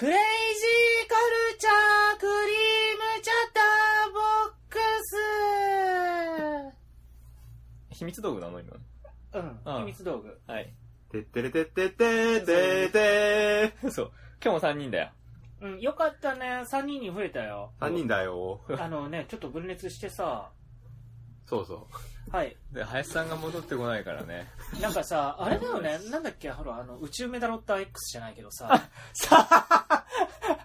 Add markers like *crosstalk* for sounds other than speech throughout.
クレイジーカルチャークリームチャッターボック秘密道具なの今。スうんうん秘密道具はい。てってれてってってってってそう。今日も3人だよ。うんよかったね3人に増えたよ3人だよ。あのねちょっと分裂してさそうそはい。で、林さんが戻ってこないからね。なんかさあれだよね。なんだっけ？ほらあの宇宙メダロッター X じゃないけどさ。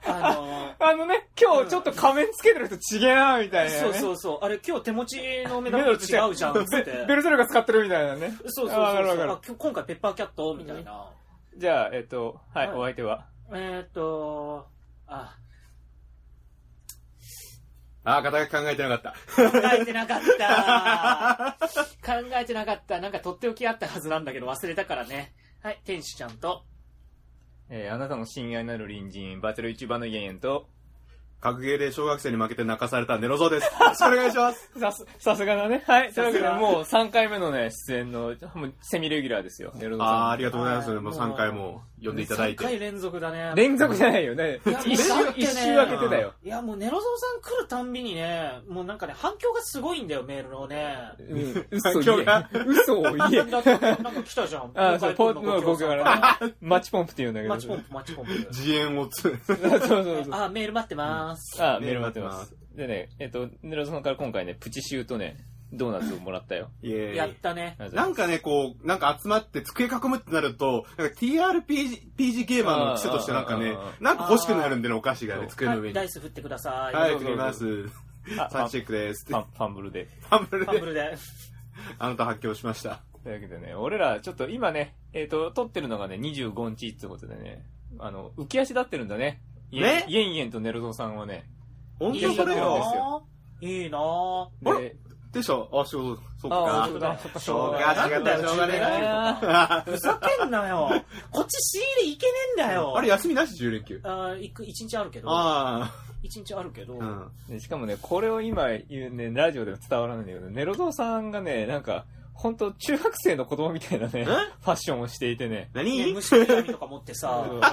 あのあのね、今日ちょっと仮面つけてる人ちげえな、みたいな、ね。そうそうそうあれ今日手持ちのメダロッター違う。じゃんっつって。ベベルトルが使ってるみたいなね。そうそうそうそう。あ今今回ペッパーキャットみたいな。じゃあ、えっと、はい、はい。お相手は？えーっとあう。あー、肩書き考えてなかった。考えてなかった *laughs* 考えてなかったなんかとっておきあったはずなんだけど忘れたからねはい天使ちゃんとえーあなたの親愛なる隣人、バチェロ一番のゲンと、格ゲーで小学生に負けて泣かされたネロゾウです。よろしくお願いします。さす、さすがだね。はい。というわけで、もう3回目のね、出演の、もうセミレギュラーですよ。ネロドさん。あー、ありがとうございます。はいもう3回も呼んでいただい3回て。連続だね連続じゃないよね。いや一周開けてたよ。いやもうネロゾウさん来るたんびにねもうなんかね反響がすごいんだよメールのねうん。*laughs* 嘘言え。嘘を言え。なんか来たじゃんあー、そう、ポンプのご僕からね。*laughs* マッチポンプって言うんだけど。マッチポンプマッチポンプ *laughs* 自演をつ。そうそうそう。あーメール待ってますあ、メール待ってます。でね、えっと、ネロさんから今回ね、プチシューとね、ドーナツをもらったよ。やったねなんかね、こう、なんか集まって机囲むってなると、なんか TRPG PG ゲーマーの癖としてなんかねなんか欲しくなるんでね、お菓子がね、机の上に。はいダイス振ってくださいはい、振ります。あサンチェックです。ファンブルで。ファンブルで、ファンブルであなた発狂しました。というわけでね、俺らちょっと今ね、えっ、と、撮ってるのがね、25日ってことでね、あの、浮き足立ってるんだね。イエンね？イエンイエンとネルゾーさんはね。いい本当それなよ。よ。いいなぁあで、でしょ？あ、仕事、そっあか本当だ。しょうがないなんだよしょうがねえあふざけんなよ。*laughs* こっち仕入れいけねえんだよ。あれ、休みなし ?10 連休？あーいく一日あるけど。あ一日あるけど、あ、うん。しかもね、これを今言うね、ラジオでも伝わらないんだけど、ネロゾーさんがね、なんか、本当中学生の子供みたいなね、ファッションをしていてね。ね、何虫取り網とか持ってさ。あ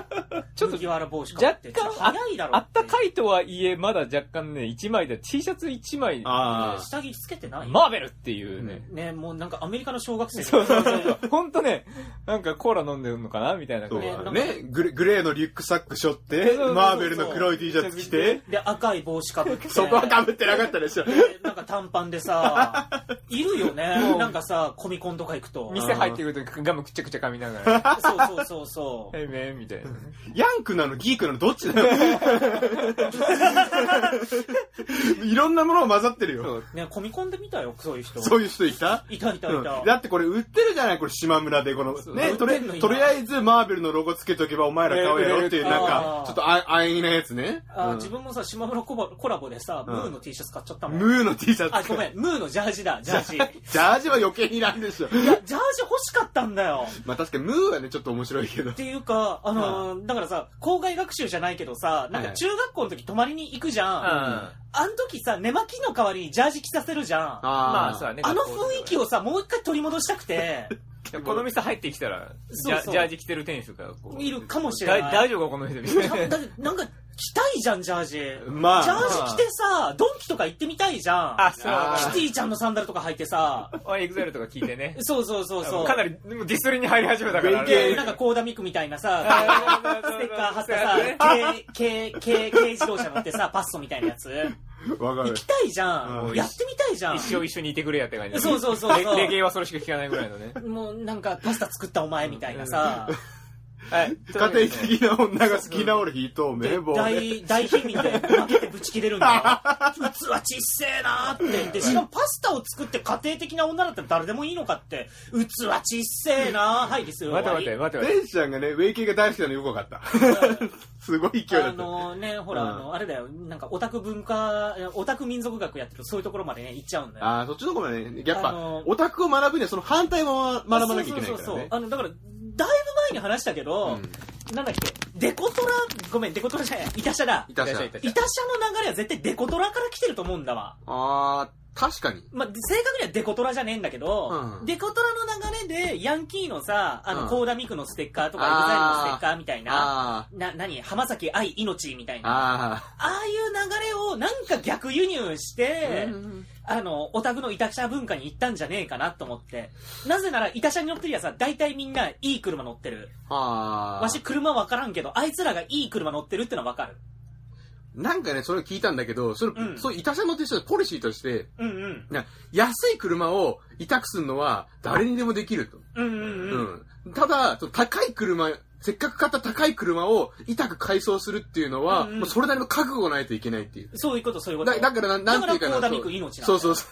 のちょっと麦わら帽子かぶって。若干早いだろあったかいとはいえ、まだ若干ね、1枚で、T シャツ1枚、あ下着つけてない。マーベルっていうね。ねもうなんかアメリカの小学生。そうそうそう。ほんとね、なんかコーラ飲んでるのかなみたいなそう感じねね、グレグレーのリュックサック背負ってマーベルの黒い T シャツ着て、で赤い帽子かぶって。そこは被ってなかったでしょ。でなんか短パンでさ *laughs* いるよね。なんかさコミコンとか行くと。店入ってくるときガムくちゃくちゃ噛みながら、そうそうそうそう。へ *laughs* いめんみたいな。ね。ヤンクなのギークなのどっちだよ？*laughs* いろんなものが混ざってるよ。ねコミコンで見たよそういう人。そういう人いた？いたいたいうん。た、だってこれ売ってるじゃないこれ島村でこのねとりとりあえずマーベルのロゴつけとけばお前ら買うやろっていうなんあかーちょっとあ安易なやつね。うん。あ自分もさ島村コバコラボでさ、うん。ムーの T シャツ買っちゃったもん。ムーの T シャツ。あごめんムーのジャージだ *laughs* ジャージ。いジ。ャージは余計になんでしょ。やジャージ欲しかったんだよ。まあ確かにムーはねちょっと面白いけど。っていうか、あのーだからさ、校外学習じゃないけどさ、なんか中学校の時泊まりに行くじゃん。あん時さ、寝巻きの代わりにジャージ着させるじゃん。あまあ、そうだね。の雰囲気をさ、もう一回取り戻したくて、*laughs* この店入ってきたら、ジャージ着てる店主が。いるかもしれないだ大丈夫かこの店みたいな。だってなんか着たいじゃん、ジャージ。まあジャージ着てさ、ドンキとか行ってみたいじゃん。あ、そうあキティちゃんのサンダルとか履いてさ、あ、エグザイルとか聞いてね。そうそうそうそう。かなりでもディスりに入り始めたから。で、なんかコーダミクみたいなさ、ステッカー貼ったさ、軽、軽、軽、軽自動車乗ってさ、パッソみたいなやつ。わかる行きたいじゃうんん。やってみたいじゃん。一生一緒にいてくれやって感じそうそうそうそうレレゲエはそれしか聞かないぐらいのね。もうなんかパスタ作ったお前みたいなさ、はい。家庭的な女が好きな俺火透で明棒大、大貧民で負けてぶち切れるんだよ。*laughs* 器ちっせえなーって。で、しかもパスタを作って家庭的な女だったら誰でもいいのかって。器ちっせえなーはいですよ。待て待て待て待て。ちゃんがねウェイ系が大好きなのよくわかったり *laughs* すごい勢いだあったのね、ほら、うんあの、あれだよ。なんかオタク文化、オタク民族学やってるとそういうところまでね、行っちゃうんだよ。ああそっちの方がねやっぱあのオタクを学ぶにはその反対も学ばなきゃいけないからそうそうそうそうねあの、だから、だいぶ前に話したけど、うんなんだっけ、デコトラ、ごめん、デコトラじゃない。いたしゃいたしゃの流れは絶対デコトラから来てると思うんだわ。あー確かにまあ、正確にはデコトラじゃねえんだけど、うんデコトラの流れでヤンキーのさ、あの、うんコーダミクのステッカーとか、エグザイルのステッカーみたいな、あな、何？浜崎あゆみみたいあ。な。あああいう流れをなんか逆輸入しあ。て、あの、オタクのイタ車文化に行ったんじゃねえかなと思って。なぜなら、イタ車に乗ってるやつは大体みんないい車乗ってる。わし車わからんけど、あいつらがいい車乗ってるってのはわかる。なんかね、それ聞いたんだけど、それ、うんそう、いた車乗ってる人のポリシーとして、うんうん。な安い車を委託するのは誰にでもできると。うんうんうん。うん。ただ、その高い車、せっかく買った高い車を委託改装するっていうのは、うんうんもうそれなりの覚悟がないといけないっていう。そういうこと、そういうこと。だだからな、なんていうかな。命なんだよそうそうそう。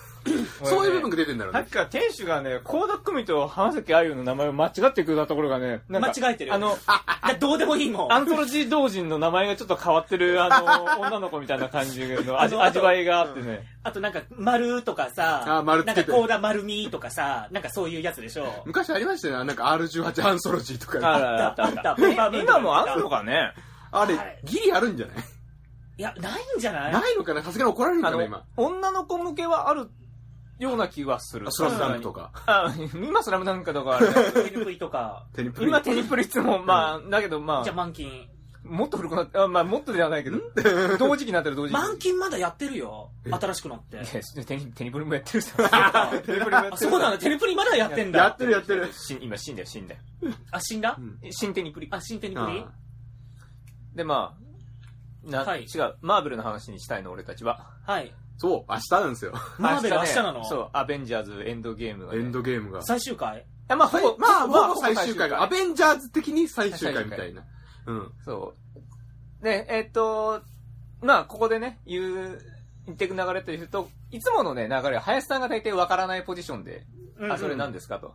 そういう部分が出てんだろうねさっき。から店主がね、コーダックミと浜崎あゆの名前を間違ってくれたところがね、なんか間違えてるあの、いやどうでもいいもん。アントロジー同人の名前がちょっと変わってる、あの、*laughs* 女の子みたいな感じの味味わいがあってね。あとなんか、丸とかさ、あ丸なんかコーダ丸みとかさ、なんかそういうやつでしょ。昔ありましたよね。なんか R18 アンソロジーとか。あったあったあった今もあんのかねあれギリあるんじゃない？いや、ないんじゃない？ないのかな？さすがに怒られるんあのかな今。、女の子向けはあるような気はする。スラムダンクとか。あ、今スラムダンクとかある。テニプリとか。テニプリ。今テニプリいつも、まあ、だけどまじゃああ、満金。もっと古くなって、あまあもっとではないけど、*laughs* 同時期になってる同時期。満金まだやってるよ。新しくなって。いやテニテニプリもやってるさ。テニプリもやってるあそうなんだ、テニプリまだやってんだ。やってるやってる。し今死んだよ、死んだよ。あ、死んだ？うん新テニプリ。あ、新テニプリ？あで、まあ、な、はい違う、マーベルの話にしたいの、俺たちは。はい。そう、明日なんですよ。マーベル明ね日なの？そう、アベンジャーズエンドゲームが、ね。エンドゲームが。最終回？あまあ、ほぼ、まあ、まあほぼ最終回が、アベンジャーズ的に最終回みたいな。うん。そう。で、えっと、まあ、ここでね、言う、言っていく流れというと、いつものね、流れは、林さんが大体わからないポジションで、あ、それ何ですかと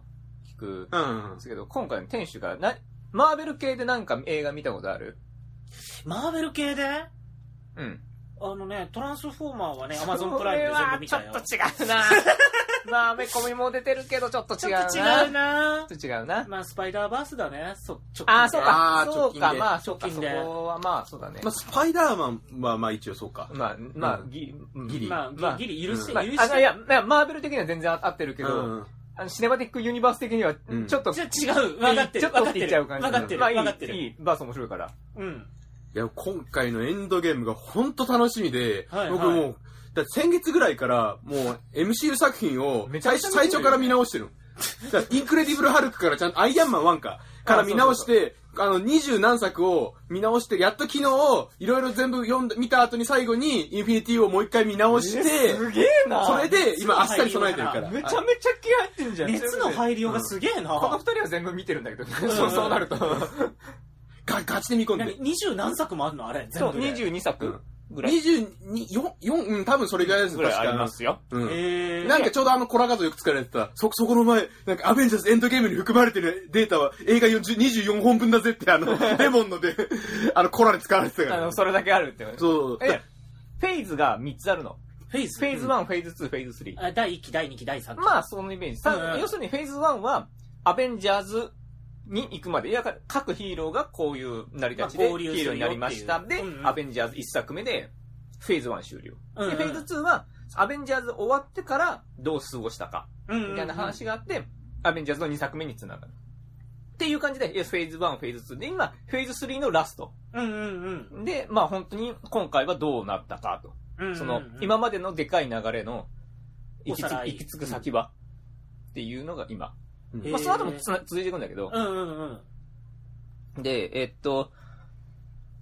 聞くうんんですけど、今回の店主が、な、マーベル系でなんか映画見たことある？マーベル系で？うん。あのね、トランスフォーマーはね、アマゾンプライムで全部見たよ。ちょっと違うな *laughs* まあ、アメコミも出てるけど、ちょっとち違うな。ょっと違うなちょっと違うな。まあ、スパイダーバースだね。そ、ちょああ、そうかそうか。直近でまあ、そうか。そ直近でこはまあ、そうだねまあ、。スパイダーマンは、まあ一応そうか。まあ、まあ、うんギリ、ギリまあ、まあギリ許し、まあ、許しあのいや、いやマーベル的には全然合ってるけど、うんあのシネマティックユニバース的にはうん、ちょっと、違う。分かってる。ちょっとって分かってる。分かってる。まあいい、分かってる。いい、バース面白いから。うん。いや、今回のエンドゲームが本当楽しみで、はい僕もう、だって先月ぐらいから、もう MCU 作品を最めちゃめちゃ見てる最初から見直してるの。だからインクレディブル・ハルクからちゃんとアイアンマン1か、から見直して、あの、二十何作を見直して、やっと昨日、いろいろ全部読んで、見た後に最後に、インフィニティをもう一回見直して、すげえなそれで、今、あっさり備えてるから。めちゃめちゃ気合入ってんじゃん。熱の入りようがすげえな。この二人は全部見てるんだけど、そうそうなると。ガガチで見込ん何で。二十何作もあるの？あれ。そう、全部で。22作ぐらい。22、4、4、うん、多分それぐらいですぐらいありますよ。うん。えー。なんかちょうどあのコラ画像よく使われてた、そ、そこの前、なんかアベンジャーズエンドゲームに含まれてるデータは映画40 24本分だぜってあの、*laughs* レモンので、あのコラで使われてたから。あの、それだけあるって。そう。え、フェーズが3つあるの？フェイズ？フェーズ1、フェーズ2、フェーズ3。あ第1期、第2期、第3期。まあ、そのイメージ。うん要するにフェーズ1は、アベンジャーズに行くまで、いや、各ヒーローがこういう成り立ちでヒーローになりました。でううんう、んアベンジャーズ1作目で、フェーズ1終了。うんうんで、フェーズ2は、アベンジャーズ終わってからどう過ごしたか、うんうんうんみたいな話があって、アベンジャーズの2作目につながる。っていう感じで、いやフェーズ1、フェーズ2で、今、フェーズ3のラスト。うんうんうんで、まあ本当に今回はどうなったかと。うん。その、今までのでかい流れの、行き行き着く先は、っていうのが今。まあ、その後もつな続いていくんだけど、うんうんうん。で、えっと、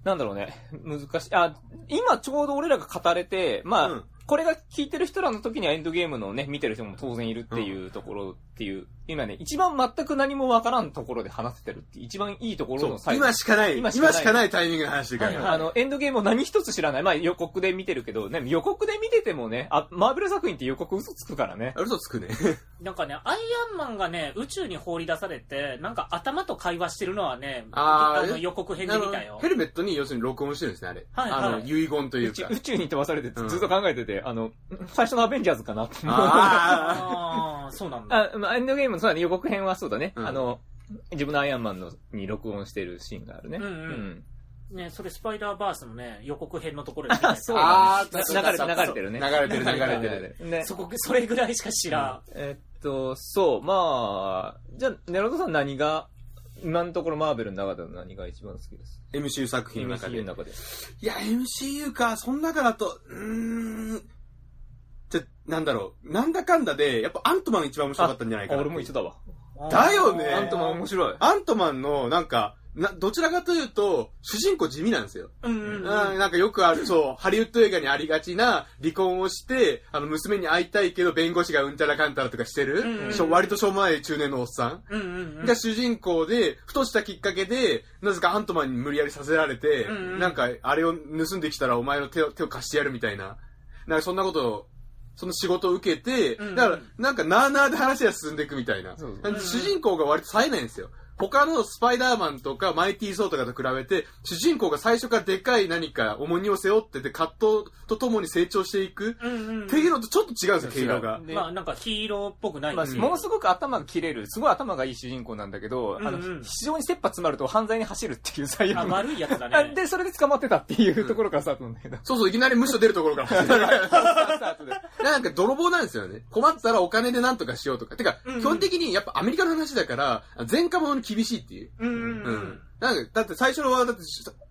なんだろうね、難しい。あ、今ちょうど俺らが語れて、まあ、うん。これが聞いてる人らの時にはエンドゲームのね、見てる人も当然いるっていうところっていう、今ね、一番全く何もわからんところで話せてるっていう、一番いいところの最後今しかない、今今しかないしかないタイミングの話だから。はいはいあの、エンドゲームを何一つ知らない。まあ予告で見てるけど、ね、予告で見ててもね、あ、マーベル作品って予告嘘つくからね。嘘つくね。*laughs* なんかね、アイアンマンがね、宇宙に放り出されて、なんか頭と会話してるのはね、のあーえ？予告編で見たよヘ。ルメットに要するに録音してるんですね、あれ。はいはいあの、遺言というか。宇宙に飛ばされてうんずっと考えてて、あの、最初のアベンジャーズかなって思う。あ *laughs* ああ、そうなんだ。あ、まあ、エンドゲームのそうだね、予告編はそうだね。うんあの、自分のアイアンマンのに録音してるシーンがあるね。うんうんね、それスパイダーバースのね、予告編のところで見たやつそうあー流れてる流れてるね。流れてる流れてる。ねそこ、それぐらいしか知らん。えっと、そう、まあ、じゃあ、ネロトさん何が、今のところマーベルの中での何が一番好きです？MCU 作品の中 MCU での。中で。いや、MCU か、その中だと、うーん。じゃ、なんだろう。なんだかんだで、やっぱアントマンが一番面白かったんじゃないかあ、な。俺も一緒だわ。だよねアントマン面白い。アントマンの、なんか、な、どちらかというと、主人公地味なんですよ。うんうん。なんかよくある、そう、ハリウッド映画にありがちな、離婚をして、あの、娘に会いたいけど、弁護士がうんたらかんたらとかしてる、うんうんしょ割としょうもない中年のおっさん。うんうんうん。が主人公で、ふとしたきっかけで、なぜかアントマンに無理やりさせられて、うんうんなんか、あれを盗んできたらお前の手を手を貸してやるみたいな。なんかそんなことを、その仕事を受けて、だから、なんかなーなーで話が進んでいくみたいな。主人公が割と冴えないんですよ。他のスパイダーマンとかマイティー・ソーとかと比べて、主人公が最初からでかい何か重荷を背負ってて、葛藤とともに成長していく、うんうん。っていうのとちょっと違うんですよ、毛色が。でまあなんかヒーローっぽくないまあ、ですよものすごく頭が切れる、すごい頭がいい主人公なんだけど、あの、うんうん非常に切羽詰まると犯罪に走るっていう最悪悪いやつだね。あ *laughs* で、それで捕まってたっていうところからスタートなんだけど。*laughs* そうそう、いきなり無所出るところから。スタートで。*laughs* なんか泥棒なんですよね。困ったらお金で何とかしようとか。てか、うんうん基本的にやっぱアメリカの話だから、前科者に厳しいっていう。うんうん。なんか、だって最初のは、だって、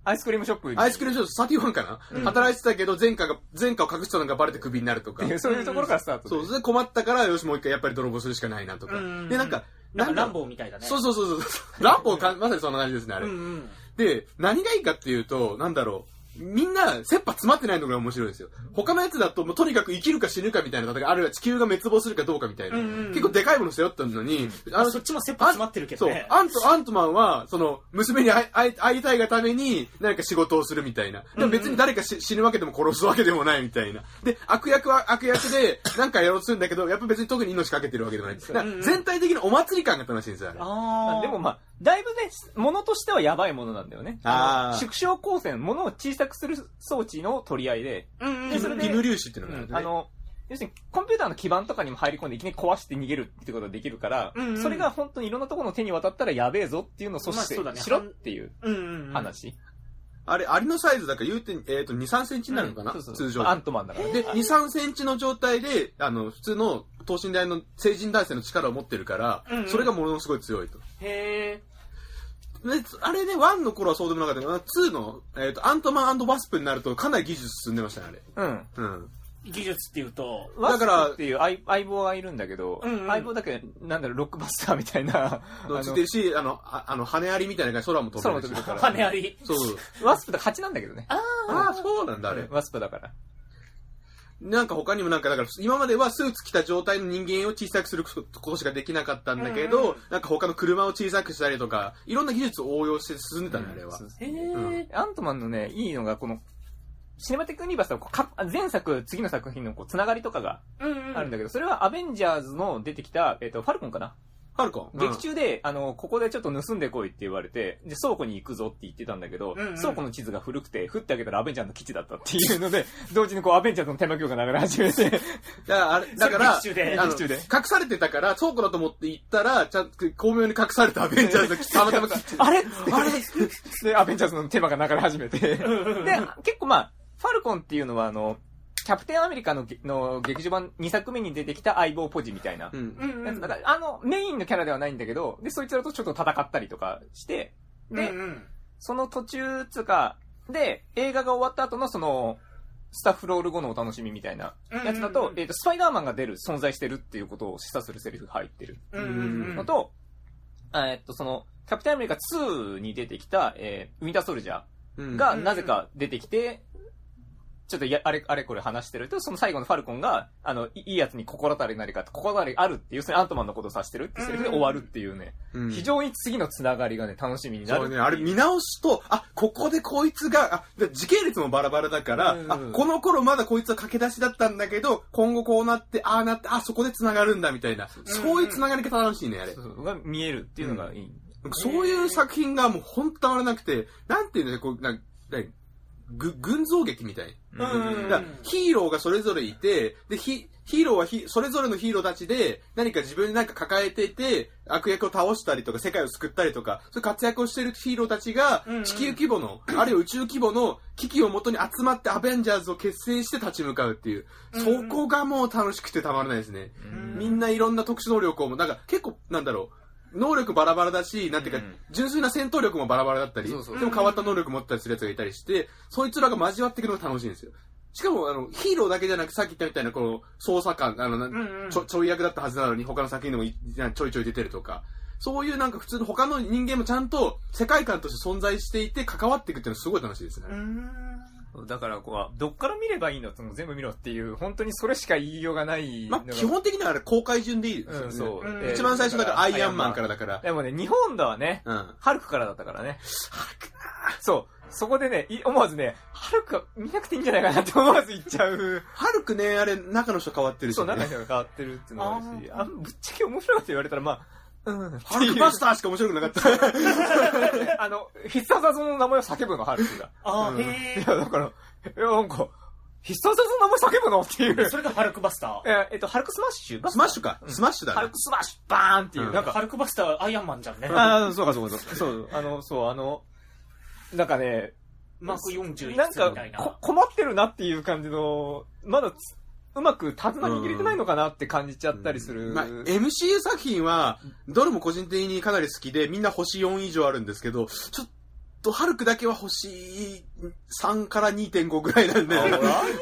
アイスクリームショップにアイスクリームショップ31かな、うん働いてたけど、前科が、前科を隠したのがバレてクビになるとかそういうところからスタートで。そう、それで困ったから、よし、もう一回やっぱり泥棒するしかないなとか。うんうんうんで、なんか、なんかランボボーみたいだね。そうそうそうそう。ランボーか、まさにそんな感じですね、あれ。うんうん。で、何がいいかっていうと、なんだろう。みんな、切羽詰まってないのが面白いんですよ。他のやつだと、もうとにかく生きるか死ぬかみたいな戦い、あるいは地球が滅亡するかどうかみたいな。うんうん結構でかいもの背負ったのに、あそっちも切羽詰まってるけどそうね。。アント、アントマンは、その、娘に会い会いたいがために、何か仕事をするみたいな。でも別に誰かし死ぬわけでも殺すわけでもないみたいな。で、悪役は悪役で、なんかやろうとするんだけど、やっぱ別に特に命かけてるわけでもない。全体的なお祭り感が楽しいんですよ、あれ。ああ。でもまあ、だいぶね、ものとしてはやばいものなんだよね。あーの縮小光線、ものを小さくする装置の取り合いで、うんうんうん。ギムギム粒子っていうのがあるんですね。あの、要するに、コンピューターの基盤とかにも入り込んでいきなり壊して逃げるってことができるから、うんうんそれが本当にいろんなところの手に渡ったらやべえぞっていうのを阻止しろっていううんうんうん。話。あれ、アリのサイズだから言うて、えっ、と、2、3センチになるのかな、そうそう通常。アントマンだから。で、2、3センチの状態で、あの、普通の等身大の成人男性の力を持ってるから、うんうんそれがものすごい強いと。へえ。で、あれね、1の頃はそうでもなかったけど、2の、えっ、と、アントマンワスプになるとかなり技術進んでましたね、あれ。うん。うん。技術っていうと、だからプっていう相相棒がいるんだけど、うんうん相棒だけなんだろう、ロックバスターみたいな、あついてるし、あの、ああの、羽アリみたいな感じで空も飛べるし。空も飛べるから羽あり。そうワスプだ蜂なんだけどね。あああ、そうなんだ、あれ。ワスプだから。なんか他にもなんか、だから、今まではスーツ着た状態の人間を小さくすることしかできなかったんだけど、うんうんなんか他の車を小さくしたりとか、いろんな技術を応用して進んでたんだ、あれは。そうへうんえ。アントマンのね、いいのが、この、シネマティックユニバースはこうか前作、次の作品のこうつながりとかが。あるんだけど、それはアベンジャーズの出てきた、えっ、と、ファルコンかな、ファルコン。劇中で、あの、ここでちょっと盗んでこいって言われて、で、倉庫に行くぞって言ってたんだけど、うんうん。倉庫の地図が古くて、振ってあげたらアベンジャーズの基地だったっていうので、同時にこう、アベンジャーズのテーマ曲が流れ始めて、だから、あれ、だから、劇中であの劇中で。隠されてたから、倉庫だと思って行ったら、ちゃんと巧妙に隠されたアベンジャーズがたまたま来てあれ？あれ？で、アベンジャーズのテーマが流れ始めて、で、結構まあ、ファルコンっていうのはあの、キャプテンアメリカのげの劇場版2作目に出てきた相棒ポジみたいな。うん。だから、あの、メインのキャラではないんだけど、で、そいつらとちょっと戦ったりとかして、で、うんうん。その途中つうか、で、映画が終わった後のその、スタッフロール後のお楽しみみたいなやつだと、うん。うんうんえっ、と、スパイダーマンが出る、存在してるっていうことを示唆するセリフが入ってるうんうんうん。のと、あえっと、その、キャプテンアメリカ2に出てきた、えーウィンターソルジャうんーがなぜか出てきて、ちょっとや、あれ、あれこれ話してると、その最後のファルコンが、あの、いいいやつに心当たりなりかって、心当たりあるっていう、それアントマンのことを指してるってセリフで終わるっていうね、うん。非常に次のつながりがね、楽しみになる。そうね、あれ見直すと、あ、ここでこいつが、あ、で時系列もバラバラだから、うん。あ、この頃まだこいつは駆け出しだったんだけど、今後こうなって、ああなって、あ、そこで繋がるんだみたいな、そういう繋がり方楽しいね、あれ。そうが見えるっていうのがいい。そういう作品がもう本当たまらなくて、なんていうんだよ、こう、なんなんぐ群像劇みたい。うん。だからヒーローがそれぞれいて、で、ヒヒーローはヒそれぞれのヒーローたちで何か自分で何か抱えていて、悪役を倒したりとか世界を救ったりとか、そういう活躍をしているヒーローたちがうん。うん地球規模の、*clears throat* あるいは宇宙規模の危機をもとに集まってアベンジャーズを結成して立ち向かうっていう、うん。そこがもう楽しくてたまらないですね。うん。みんないろんな特殊能力をも、なんか結構、なんだろう、能力バラバラだし、なんていうか、うん純粋な戦闘力もバラバラだったり、そうそう。でも変わった能力持ったりする奴がいたりして、そいつらが交わっていくのが楽しいんですよ。しかも、あの、ヒーローだけじゃなく、さっき言ったみたいな、この、捜査官、あの、なうんうん。ちょ、ちょい役だったはずなのに、他の作品でもいちょいちょい出てるとか、そういうなんか普通の他の人間もちゃんと世界観として存在していて関わっていくっていうのはすごい楽しいですね。うんだからこう、どっから見ればいいの？全部見ろっていう、本当にそれしか言いようがない。まあ、基本的にはあれ公開順でいいですよね。うん、そう。一番最初だからアイアンマンからだから。でもね、日本ではね、うん。ハルクからだったからね。そう。そこでね、い思わずね、ハルクは見なくていいんじゃないかなって思わず言っちゃう。ハルクね、あれ、中の人変わってるし、そう、ね。中の人が変わってるっていうのがあるし、あぶっちゃけ面白いこと言われたら、まあ、うん。ハルクバスターしか面白くなかった。*laughs* あの、必殺技の名前を叫ぶの、ハルクが。あうんいーへや、だから、いや、なんか、必殺技の名前叫ぶのっていうえ。それがハルクバスター？え、えっと、ハルクスマッシュ？スマッシュか。うんスマッシュだねハルク。スマッシュバーンっていう、うんなんか、ハルクバスターアイアンマンじゃんねああ、そうかそうかそうか。そう、あの、そう、あの、なんかね、マーク41なんかみたいなこ、困ってるなっていう感じの、まだつうまく手綱握れてないのかなって感じちゃったりする。まあ、MCU 作品は、どれも個人的にかなり好きで、みんな星4以上あるんですけど、ちょっと、ハルクだけは星3から2.5ぐらいなんで。ア *laughs* イ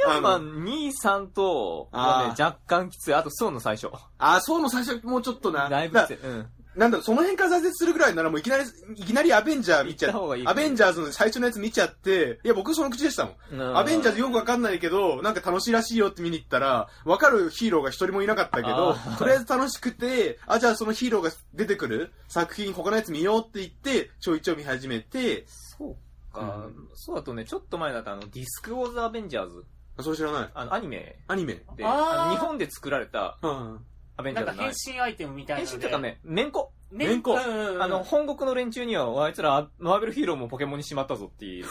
アンマン2、3と、はね若干きつい。あと、ソーの最初。あ、そうの最初もうちょっとな。だいぶだきつい。うん。なんだろう、その辺から挫折するぐらいならもういきなり、いきなりアベンジャー見ちゃ行った方がいいアベンジャーズの最初のやつ見ちゃって、いや僕その口でしたもん。アベンジャーズよくわかんないけど、なんか楽しいらしいよって見に行ったら、わかるヒーローが一人もいなかったけどとりあえず楽しくて、あ、じゃあそのヒーローが出てくる作品他のやつ見ようって言って、ちょいちょい見始めて、そうか。そうだとね、ちょっと前だとあの、ディスク・ウォーズ・アベンジャーズ。あそれ知らない。あの、アニメアニメ。で、日本で作られたうん。アベンジャーなんか変身アイテムみたいなので。変身っていうかね、めんこ。ねめんこうんうんうん。あの、本国の連中には、あいつら、マーベルヒーローもポケモンにしまったぞっていう。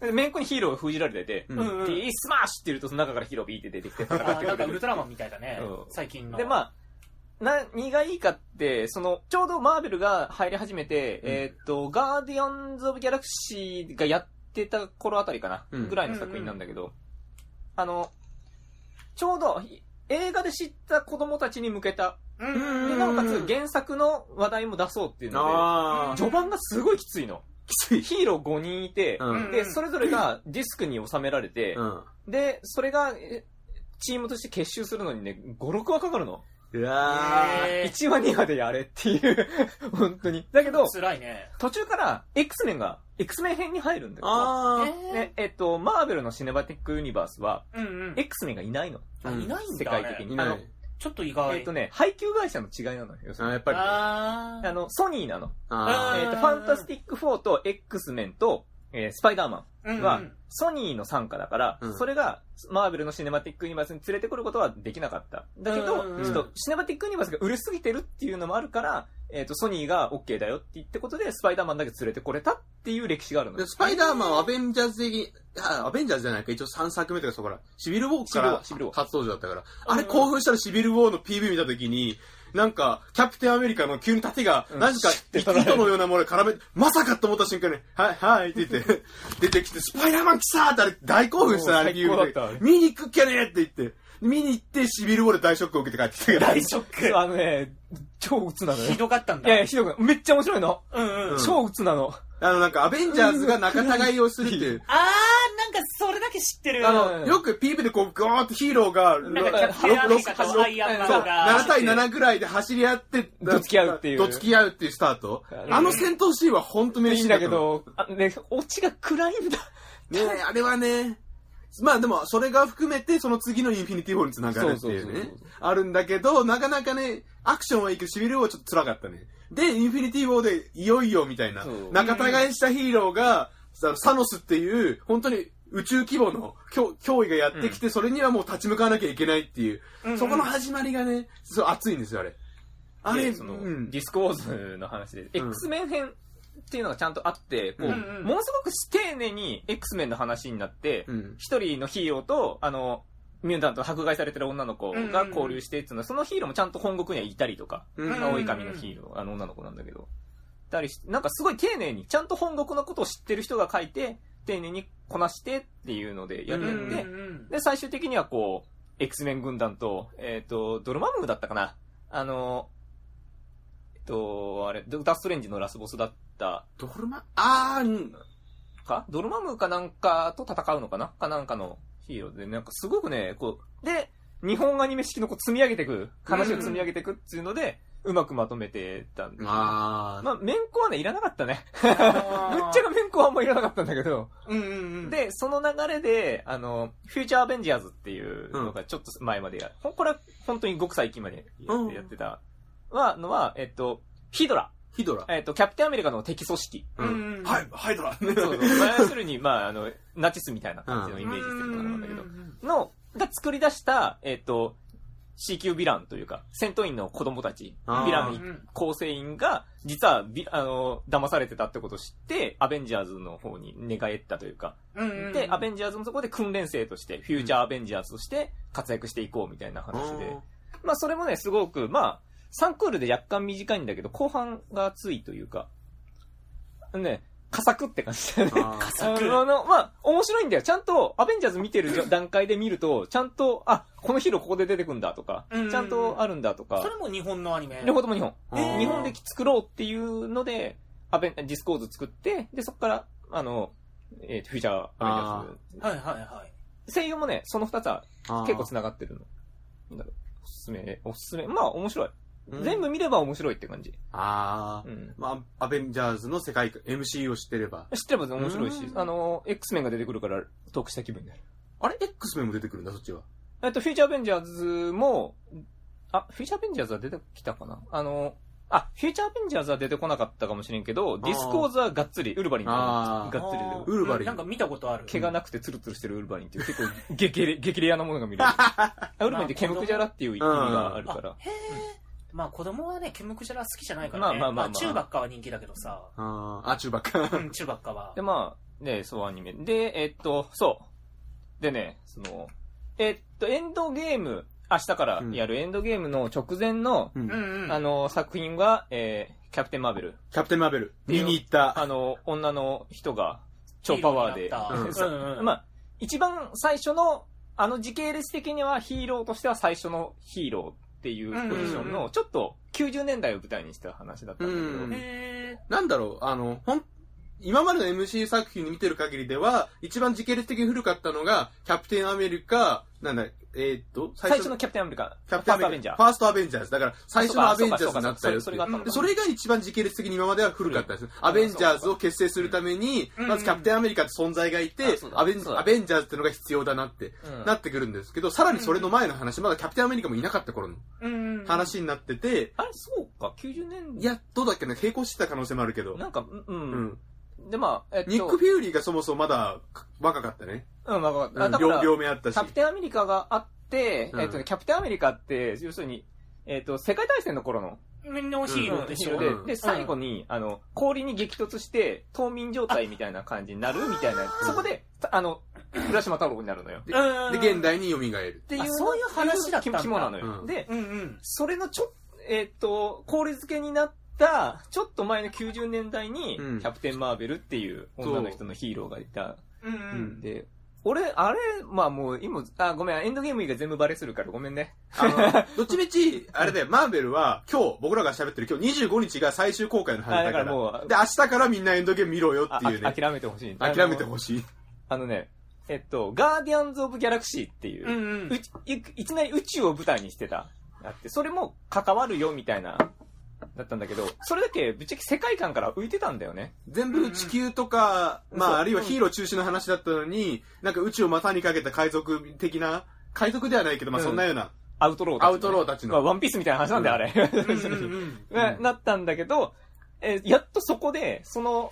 でめんこにヒーローが封じられてて、うん。うんうん Dスマッシュって言うと、その中からヒーロービーって出てきて戦あってくれる。なんかウルトラマンみたいだね。うん。最近の。で、まあ、何がいいかって、その、ちょうどマーベルが入り始めて、うん。えーっと、ガーディアンズ・オブ・ギャラクシーがやってた頃あたりかな、うん。ぐらいの作品なんだけど、あの、ちょうど、映画で知った子供たちに向けた、でなおかつ原作の話題も出そうっていうのあで、序盤がすごいきついの。きつい。ヒーロー5人いて、うんで、それぞれがディスクに収められて、うん。で、それが、えチームとして結集するのにね、5、6話かかるの。うわー。へー1話2話でやれっていう、*laughs* 本当に。だけど、辛いね途中から X メンが、X メン編に入るんだけど、あー。ね、えっと、マーベルのシネマティックユニバースは、うんうん X メンがいないの。あいないんだ世界的に。あの。ちょっと意外えっとね、配給会社の違いなのよ。要するあ、にやっぱり。ああの、ソニーなの。あえっと、ファンタスティック4と X メンと、えースパイダーマーンは、ソニーの傘下だから、うん。それが、マーベルのシネマティックユニバースに連れてくることはできなかった。だけど、うんうんうん。ちょっと、シネマティックユニバースが売れすぎてるっていうのもあるから、えっ、と、ソニーが OK だよって言ってことで、スパイダーマンだけ連れてこれたっていう歴史があるの。スパイダーマンはアベンジャーズ的、あアベンジャーズじゃないか、一応3作目とかそこから、シビルウォーからシビルウォー初登場だったから、あれ興奮したらシビルウォーの PV 見たときに、なんか、キャプテンアメリカの急に盾が、うんなぜか、糸のようなもので絡め、まさかと思った瞬間に、はい、はいって言って、*laughs* 出てきて、スパイダーマン来たってあれ大興奮したね、あれ見に行くっきゃねって言って、見に行ってシビルウォーで大ショックを受けて帰ってきたから。大ショッそうあのね、超鬱なのよ。クひどかったんだいやいや、ひどくないめっちゃ面白いの。うんうんうん超鬱なの。あの、なんか、アベンジャーズが仲違いをするっていう。*laughs* あーなんかそれだけ知ってるあうんの、よく PV でこう、ゴーってヒーローが、なんかキャプテンアメリカとアイアンマンそう、が7対7ぐらいで走り合って、どつき合うっていうどつき合うっていうスタート。うんあの戦闘シーンは本当名いいんシーンだだけど、あね、オチが暗いんだ。ねえあれはね、まあでも、それが含めて、その次のインフィニティ・ウォーにつながるっていうねあるんだけど、なかなかね、アクションはいいけど、シビルウォーはちょっと辛かったね。で、インフィニティ・ウォーで、いよいよみたいな。仲違いしたヒーローが、さサノスっていう、本当に宇宙規模の脅脅威がやってきて、それにはもう立ち向かわなきゃいけないっていう、うんうん。そこの始まりがね、そう熱いんですよ、あれ。あれ、でその、うん。ディスクウォーズの話で、うん。X メン編っていうのがちゃんとあって、こう、うんうん。ものすごく丁寧に X メンの話になって、うん。一人のヒーローと、あの、ミュータント迫害されてる女の子が交流してっていうのは、そのヒーローもちゃんと本国にはいたりとか、青い髪のヒーロー、あの女の子なんだけど、たりしなんかすごい丁寧に、ちゃんと本国のことを知ってる人が書いて、丁寧にこなしてっていうのでやるんで、うんで、最終的にはこう、X メン軍団と、えっ、と、ドルマムーだったかな。あの、えっと、あれ、ドクターストレンジのラスボスだった。ドルマ、あー、うん。か？ドルマムーかなんかと戦うのかな？かなんかのヒーローで、なんかすごくね、こう、で、日本アニメ式のこう積み上げていく、話を積み上げていくっていうので、うまくまとめてたんで。あー。まあ、面子はね、いらなかったね。あ *laughs* ぶーっちゃけ面子はあんまいらなかったんだけど。うんうんうん。で、その流れで、あの、フューチャーアベンジャーズっていうのがちょっと前までや、ほんこれは本当にごく最近までやってやってた、は、のは、えっと、ヒドラ。ヒドラ。えっと、キャプテンアメリカの敵組織。ううん。はい、ハイドラ。*laughs* そうそう。まあ要するに、まあ、あの、ナチスみたいな感じのイメージしてるものなんだけど。う、んの、が作り出した、えっと、C 級ヴィランというか、戦闘員の子供たち、ヴィランうん。構成員が、実はビ、あの、騙されてたってことを知って、アベンジャーズの方に寝返ったというか、うんうんで、アベンジャーズもそこで訓練生として、フューチャーアベンジャーズとして活躍していこうみたいな話で、まあそれもね、すごく、まあ、3クールで若干短いんだけど、後半が熱いというか、ね、佳作って感じだよね。佳作 *laughs* あの、まあ、面白いんだよ。ちゃんと、アベンジャーズ見てる段階で見ると、ちゃんと、あ、このヒーローここで出てくんだとか、うんちゃんとあるんだとかそ、れも日本のアニメ。両方とも日本。日本で作ろうっていうので、アベン、ディスク・ウォーズ作って、で、そこから、あの、えーフューチャーアベンジャーズ。はいはいはい。声優もね、その二つは結構繋がってるの。なんだろうおすすめ、おすすめ。まあ、面白い。うん全部見れば面白いって感じ。あー。うん。まあ、アベンジャーズの世界観、MC を知ってれば。知ってれば面白いしう、んあの、X メンが出てくるから、トークした気分になる。あれ ?X メンも出てくるんだ、そっちは。えっと、フューチャーアベンジャーズも、あ、フューチャーアベンジャーズは出てきたかな？あの、あ、フューチャーアベンジャーズは出てこなかったかもしれんけど、ディスク・ウォーズはがっつり、ウルヴァリンとあーがっつり出てくる。ウルヴァリンなんか見たことある。毛がなくてツルツルしてるウルヴァリンっていう結構激 *laughs* レ、激レアなものが見れる。*laughs* あウルバリンってケムクジャラっていう意味があるから。へえ。まあ子供はね、ケムクジャラ好きじゃないからね。まあまあまあまあチューバッカは人気だけどさ。あー、あ、中ばっか。うん、チューバッカはで、。まあ、ね、そうアニメ。で、えっと、そう。でね、その、えっと、エンドゲーム、明日からやるエンドゲームの直前の、うんうんうん。あ、の、作品が、えー、キャプテンマーベル。キャプテンマーベル。見に行った。あの、女の人が超パワーでヒーローになっ。たそううんうん *laughs* まあ、一番最初の、あの時系列的にはヒーローとしては最初のヒーローっていうポジションの、ちょっと90年代を舞台にした話だったんだけど、うんへなんだろう、あの、ほん、今までの MC 作品に見てる限りでは、一番時系列的に古かったのが、キャプテンアメリカ、なんだ、えーっと、最初のキャプテンアメリカ、キャプテンアメリカ、ファーストアベンジャーズ。だから、最初のアベンジャーズになったよそれが一番時系列的に今までは古かったです。アベンジャーズを結成するために、うんまずキャプテンアメリカって存在がいてう、だアベンジャーズってのが必要だなって、うんなってくるんですけど、さらにそれの前の話、まだキャプテンアメリカもいなかった頃のうんうん。話になってて、あれ、そうか、90年代。いや、どうだっけな、並行してた可能性もあるけど、なんか、う、うんん。で、まあ、えっと、ニック・フューリーがそもそもまだ若かったね。うん、まあ、うんあだから、両両目あったしキャ。プテンアメリカがあって、うんえっとね、キャプテンアメリカって、要するに、えっと、世界大戦の頃ののヒーローでしょ。ヒーローで、うんで、最後に、あの、氷に激突して、冬眠状態みたいな感じになるみたいな、そこで、あの、浦島太郎になるのよ。でうんで、現代に蘇る。っていうあそういう話だったんだ肝なのよ。うんで、うんうん。それのちょ、えっと、氷漬けになった、ちょっと前の90年代に、キうんャプテン・マーベルっていう女の人のヒーローがいた。うん。で、俺、あれ、まあもう、今、あ、ごめん、エンドゲーム以外全部バレするからごめんね。あの、*laughs* どっちみち、あれで、マーベルは、今日、僕らが喋ってる今日25日が最終公開のはずだか。あだかららもうで、明日からみんなエンドゲーム見ろよあっていうね。あ諦めてほしい。諦めて。ほしい。あのね、えっと、ガーディアンズ・オブ・ギャラクシーっていう、うんうんいいきなり宇宙を舞台にしてた。あって、それも関わるよみたいな、だったんだけど、それだけぶっちゃけ世界観から浮いてたんだよね。全部地球とか、まそう。あ、あるいはヒーロー中心の話だったのに、なんか宇宙を股にかけた海賊的な、海賊ではないけど、まあうん。そんなような、アウトローたちの。ねアウトローたちの。まあ、ワンピースみたいな話なんだよ、あれ。なったんだけど、えーやっとそこで、その、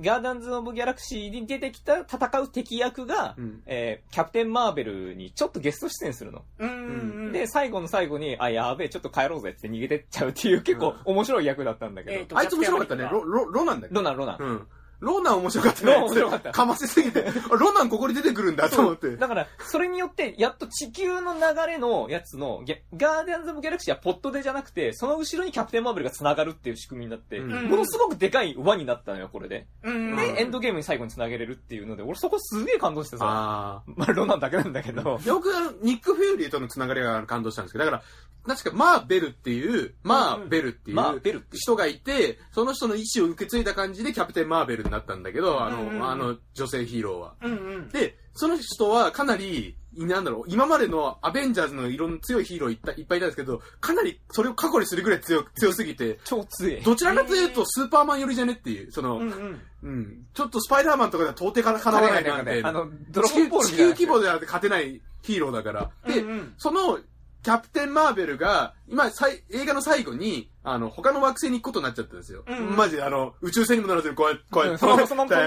ガーダンズ・オブ・ギャラクシーに出てきた戦う敵役が、うんえーキャプテン・マーベルにちょっとゲスト出演するの。うんうんうん。で、最後の最後に、あ、やべえ、ちょっと帰ろうぜって逃げてっちゃうっていう結構面白い役だったんだけど。えーとあいつ面白かったね。ロ、ロ、ロナンだっけ？ロナン、ロナン。うん。ロナン面白かったね。ロナン面白かったかませすぎて。あロナンここに出てくるんだと思って。だから、それによって、やっと地球の流れのやつの、ギャガーディアンズ・オブ・ギャラクシーはポットでじゃなくて、その後ろにキャプテン・マーベルが繋がるっていう仕組みになって、うんものすごくでかい輪になったのよ、これで。うんうん。で、エンドゲームに最後に繋げれるっていうので、俺そこすげえ感動してさ、あまあ、ロナンだけなんだけど、あ。よくニック・フューリーとのつながりが感動したんですけど、だから、確か、マーベルっていう、マーベルっていうマーベルっていう人がいて、その人の意思を受け継いだ感じでキャプテン・マーベルになったんだけど、あうんうんうんの、あの、女性ヒーローは。うんうん。で、その人はかなり、なんだろう、今までのアベンジャーズのいろんな強いヒーローいっぱいいっぱいいたんですけど、かなりそれを過去にするぐらい強く、強すぎて、超強い。どちらかというとスーパーマン寄りじゃねっていう、その、うんうん。うん、ちょっとスパイダーマンとかでは到底かなわないなんて、あの、ドラ地球ゴンボール地球規模では勝てないヒーローだから。で、うんうんその、キャプテン・マーベルが、今、さい映画の最後に、あの、他の惑星に行くことになっちゃったんですよ。うんうんマジで、あの、宇宙船にもならずに、こうやって、こうやって、うんそのままそのまま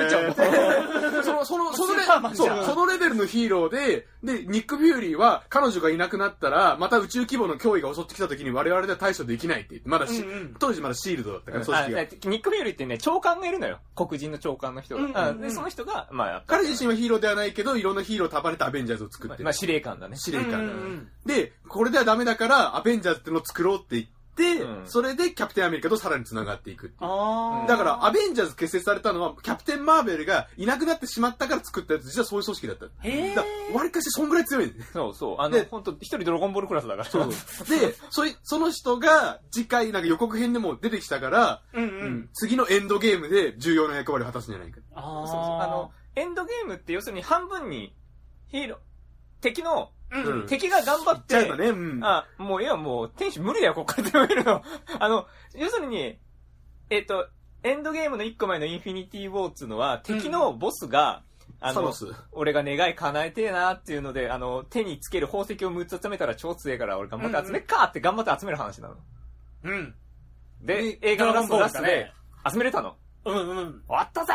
その、*laughs* その、そのレ、*laughs* そう、そのレベルのヒーローで、で、ニック・フューリーは、彼女がいなくなったら、また宇宙規模の脅威が襲ってきた時に我々では対処できないって言って、まだし、うんうん当時まだシールドだったから、組あ織が。ニック・フューリーってね、長官がいるのよ。黒人の長官の人が。うんうんで、その人が、まあ、彼自身はヒーローではないけど、いろんなヒーローを束ねたアベンジャーズを作ってるまあ、。司令官だね。司令官だうんうんうんで、これではダメだから、アベンジャーズってのを作ろうって言って、うんそれでキャプテンアメリカとさらに繋がっていくっていうああ。だから、アベンジャーズ結成されたのは、キャプテン・マーベルがいなくなってしまったから作ったやつ、実はそういう組織だった。へだから、割かしそんぐらい強い。そうそう。あので、本当一人ドラゴンボールクラスだから。そうで、そい、その人が次回、なんか予告編でも出てきたから、うんううんん。次のエンドゲームで重要な役割を果たすんじゃないか。あそうそうあの、エンドゲームって要するに半分に、ヒーロー、敵の、うんうん敵が頑張って、ばね、うん。あ、もう、いや、もう、天使無理だよ、こっから攻めるの。*laughs* あの、要するに、えっ、と、エンドゲームの一個前のインフィニティ・ウォーっつうのは、敵のボスが、あの。俺が願い叶えてえなっていうので、あの、手につける宝石を6つ集めたら超強いから、俺頑張って集めっかって頑張って集める話なの。うん。で、映画のラストラストで、集めれたの。うんうん。終わったぜ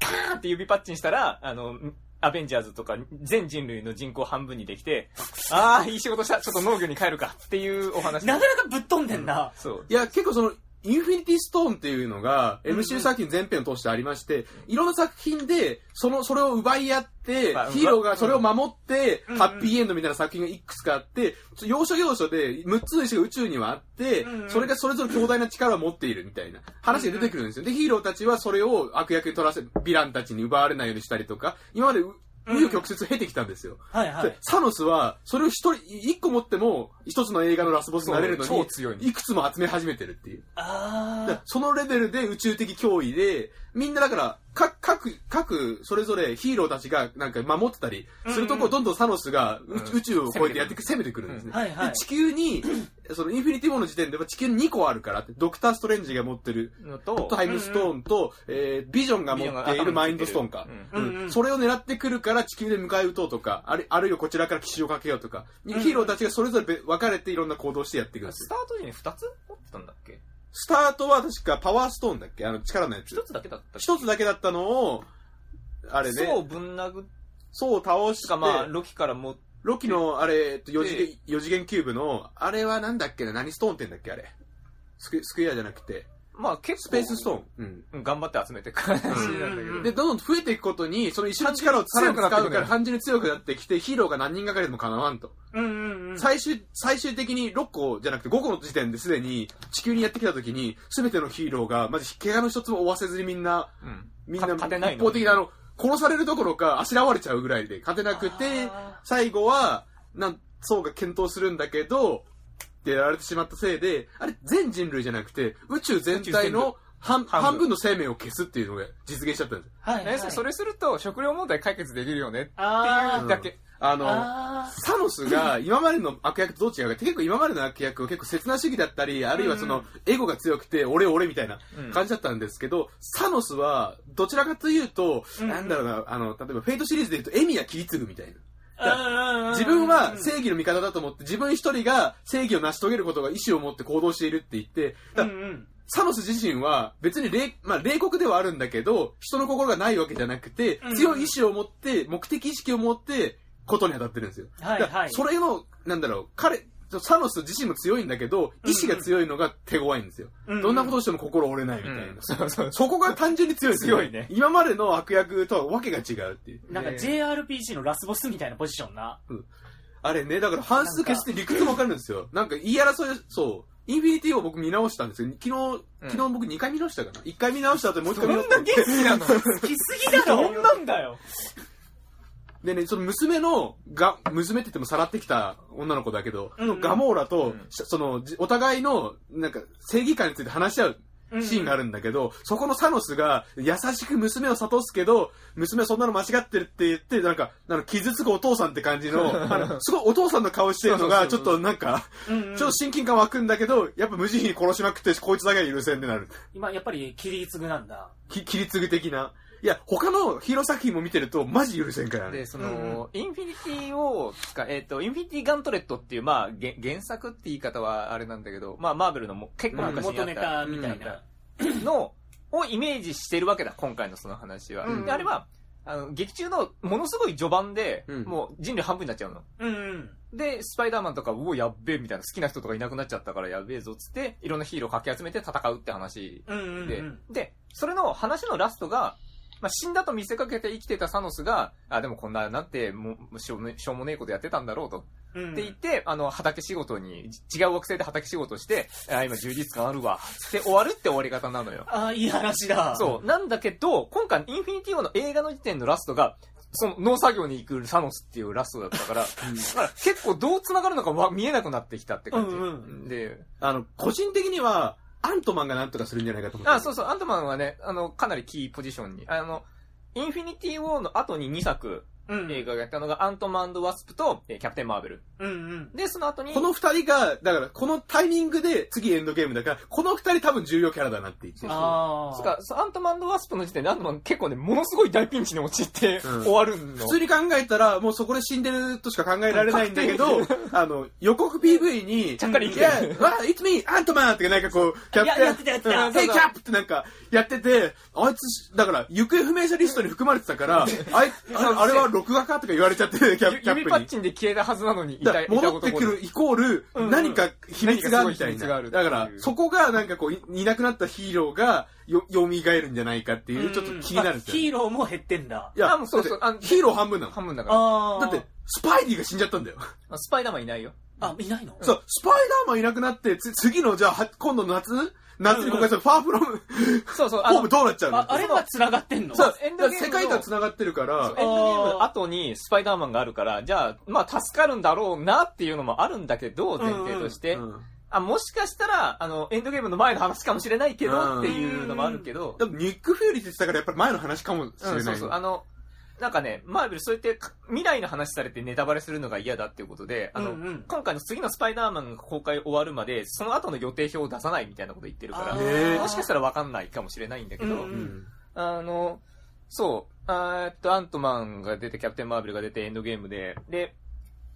カーンって指パッチンしたら、あの、アベンジャーズとか全人類の人口半分にできて、ああ、いい仕事した、ちょっと農業に帰るかっていうお話。なかなかぶっ飛んでんな。そう。いや、結構その、インフィニティストーンっていうのが、MCU 作品全編を通してありまして、いろんな作品で、その、それを奪い合ってまあ、ヒーローがそれを守って、うんハッピーエンドみたいな作品がいくつかあって、要所要所で6つの石が宇宙にはあってそれがそれぞれ強大な力を持っているみたいな話が出てくるんですよ。で、ヒーローたちはそれを悪役に取らせ、ヴィランたちに奪われないようにしたりとか、今までう、紆余曲折経てきたんですよ。ではいはい。サノスは、それを一人、一個持っても、一つの映画のラスボスになれるのに、いくつも集め始めてるっていう。あそのレベルで宇宙的脅威で、みんなだから、各、各、各、それぞれヒーローたちがなんか守ってたりするとこをどんどんサノスが宇,、宙を越えてやってく、攻めてくるんですね。あ。はいはいで。地球に、そのインフィニティ・ウォーの時点では地球に2個あるからって、ドクター・ストレンジが持ってるのと、タイムストーンと、えービジョンが持っているマインドストーンか。うん。うん。うんそれを狙ってくるから地球で迎え撃とうとか、あるあるいはこちらから奇襲をかけようとか、ん。ヒーローたちがそれぞれ別分かれていろんな行動をしてやっていくんですよ。スタート時に2つ持ってたんだっけ？スタートは確かパワーストーンだっけ？あの力のやつ。1つだけだったつだけだったのを、あれね、そうぶん殴っそう倒して、か、まあ、ロキからも、ロキのあれ、えっと四次元、四次元キューブの、あれはなんだっけな、何ストーンってんだっけあれ。スクスクエアじゃなくて、まあ結構、スペースストーン。うん。うん頑張って集めていく話なんだけうんど。うんで、どんどん増えていくことに、その一緒の力をさらに使うから単純に強くなってきて、ヒーローが何人がかりでもかなわんと。うんうんうん。最終、最終的に6個じゃなくて5個の時点ですでに地球にやってきた時に、すべてのヒーローが、まず怪我の一つも負わせずにみんな、うんみんなか勝てない一の方的なあの、殺されるどころか、あしらわれちゃうぐらいで勝てなくてあ、最後は、なん、ソーが健闘するんだけど、ってやられてしまったせいで、あれ、全人類じゃなくて、宇宙全体の半半分半分の生命を消すっていうのが実現しちゃったんです。はいはい。それすると食料問題解決できるよねってあいうだけ。あの、あサノスが *laughs* 今までの悪役とどう違うかって結構今までの悪役は結構刹那主義だったり、あるいはそのエゴが強くて俺俺みたいなうん感じだったんですけど、サノスはどちらかというと、うんなんだろうな、あの、例えばフェイトシリーズで言うとエミヤ切り継ぐみたいな。あ。自分は正義の味方だと思って、自分一人が正義を成し遂げることが意志を持って行動しているって言って。サノス自身は別に冷,、まあ、冷酷ではあるんだけど、人の心がないわけじゃなくて、うん強い意志を持って、目的意識を持って、ことに当たってるんですよ。はいはい。それの、なんだろう、彼、サノス自身も強いんだけど、意志が強いのが手強いんですよ。うんどんなことをしても心折れないみたいな。うんそうそうそこが単純に強いですよ強いね今までの悪役とはわけが違うっていう。なんか JRPG のラスボスみたいなポジションな。あれね、だから半数消して理屈もわかるんですよ。なんか言い争い、そう。インフィニティを僕見直したんですよ。昨日、昨日僕2回見直したかな。1回見直した後にもう1回見直した。好きなの？*laughs* 好きすぎだろどんなんだよ。でね、その娘の、が、娘って言ってもさらってきた女の子だけど、うんうんガモーラと、うんしその、じお互いの、なんか、正義感について話し合うシーンがあるんだけど、そこのサノスが優しく娘を諭すけど、娘はそんなの間違ってるって言って、なんか、なんか傷つくお父さんって感じの、*laughs* あの、すごいお父さんの顔してるのが、ちょっとなんか、うんうんちょっと親近感湧くんだけど、やっぱ無慈悲に殺しまくって、こいつだけは許せんってなる。今やっぱり切り継ぐなんだ。き、切り継ぐ的な。いや、他のヒーロー作品も見てると、マジ許せんからねで、。その、インフィニティを使えっ、と、インフィニティガントレットっていう、まあ、げ原作って言い方はあれなんだけど、まあ、マーベルのも結構まあ昔にあった元ネタみたいな。の、をイメージしてるわけだ、今回のその話は。うんで、あれは、あの、劇中のものすごい序盤で、うんもう人類半分になっちゃうの。うんうん。で、スパイダーマンとか、うお、やっべえ、みたいな好きな人とかいなくなっちゃったからやべえぞ、つって、いろんなヒーローをかき集めて戦うって話うんうんで、うん。で、それの話のラストが、まあ、死んだと見せかけて生きてたサノスが、あ、でもこんな、なんて、もうしょうもしょうもねえことやってたんだろうと。うんって言って、あの、畑仕事に、違う惑星で畑仕事して、あ、今充実感あるわ。って終わるって終わり方なのよ。ああ、いい話だ。そう。なんだけど、今回、インフィニティウォーの映画の時点のラストが、その農作業に行くサノスっていうラストだったから、だから結構どう繋がるのかわ見えなくなってきたって感じ。うんうで、あの、個人的には、アントマンがなんとかするんじゃないかと思って。あ、そうそう、アントマンはね、あの、かなりキーポジションに、あの、インフィニティウォーの後に2作。映画をやったのが、アントマンワスプと、えーキャプテンマーベル。うんうん。で、その後に、この二人が、だから、このタイミングで次エンドゲームだから、この二人多分重要キャラだなって言ってる。ああ。つか、そうアントマンワスプの時点でアントマン結構ね、ものすごい大ピンチに陥って、うん終わるの。普通に考えたら、もうそこで死んでるとしか考えられないんだけど、あの、予告 PV に、ちゃっかりいや、わ、it's me, アントマンってなんかこう、キャプテン、いややってたやってたうん Hey キャップってなんか、やってて、あいつ、だから、行方不明者リストに含まれてたから、あいああれは録画かとか言われちゃって、キャキャッ指パップに。チンで消えたはずなのに、いだた、いた戻ってくるイコール、何か秘密があな。るっていうだから、そこがなんかこう、いいなくなったヒーローが、よ、蘇るんじゃないかっていう、ちょっと気になるんですよ。ヒーローも減ってんだ。いや、あもうそうそうヒーロー半分なの。半分だから。だって、スパイディが死んじゃったんだよ。あスパイダーマンいないよ。あ、いないの？そう、スパイダーマンいなくなって、つ次の、じゃあ、は今度の夏夏に公開するファーフロム、そうそう、ホームどうなっちゃうの。あ、あれは繋がってんの？そう、エンドゲームの。世界観繋がってるから、エンドゲームの後にスパイダーマンがあるから、じゃあ、まあ助かるんだろうなっていうのもあるんだけど、前提として。うんあ、もしかしたら、あの、エンドゲームの前の話かもしれないけうんどっていうのもあるけど、でもニック・フューリーって言ってたから、やっぱり前の話かもしれない。うん、そうそう。あの、なんかね、マーベルそうやってか未来の話されてネタバレするのが嫌だっていうことで、あの、うんうん。今回の次のスパイダーマンが公開終わるまで、その後の予定表を出さないみたいなこと言ってるから、もしかしたらわかんないかもしれないんだけど、うんうん。あの、そう、あーっと、アントマンが出て、キャプテン・マーベルが出て、エンドゲームで、で、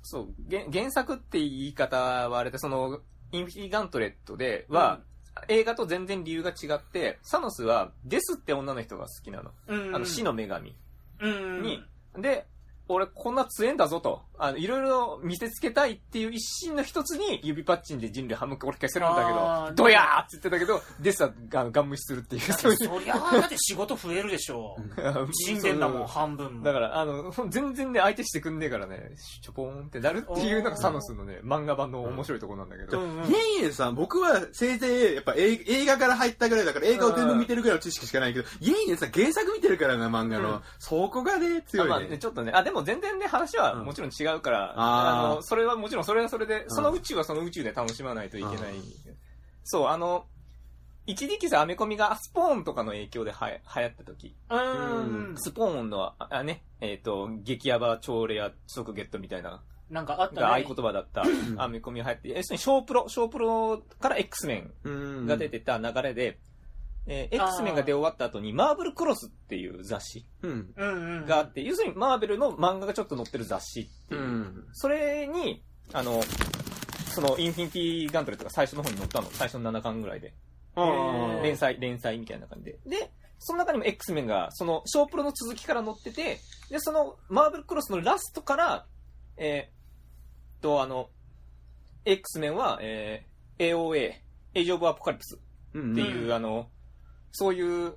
そう、原原作って言い方はあれで、その、インフィニティ・ガントレットでは、映画と全然理由が違って、サノスは、デスって女の人が好きなの。うんあの、死の女神。うん。に、で、俺こんな強えんだぞと、あの、いろいろ見せつけたいっていう一心の一つに指パッチンで人類ハム俺消せるんだあーけど、ドヤーって言ってたけど、デスはあのガン無視するっていう、そういう。そりゃあ、だって仕事増えるでしょ。*laughs* 死んでんだもん、半分も。だから、あの、全然ね、相手してくんねえからね、ちょぽーんってなるっていうのがサノスのね、漫画版の面白いところなんだけど。うんうんイエンイエンさん、僕はせいぜい、やっぱ映映画から入ったぐらいだから、映画を全部見てるぐらいの知識しかないけど、イエンイエンさん原作見てるからな、漫画の。うんそこがね、強あまあね、いね。ちょっとね、あ、でも全然ね、話はもちろん違うから、あー。の、それはもちろんそれはそれで、その宇宙はその宇宙で楽しまないといけない。そう、あの、一時期さ、アメコミがスポーンとかの影響ではや流行った時、うん。スポーンの、ああね、えっ、と、激ヤバ超レア即ゲットみたいな、なんかあったね。が合言葉だった。アメコミが流行って、要するにショープロ、ショープロから X メンうん。が出てた流れで、えーあー X メンが出終わった後に、マーブルクロスっていう雑誌うん。うんうん。があって、要するにマーベルの漫画がちょっと載ってる雑誌っていう。うん。それに、あの、そのインフィニティガントレットが最初の方に載ったの。最初の7巻ぐらいで。うん連載、連載みたいな感じで。で、その中にも X メンが、その、ショープロの続きから載ってて、で、その、マーベルクロスのラストから、えー、と、あの、X メンは、えー、AOA、エイジオブアポカリプスうんっていう、あの、そういう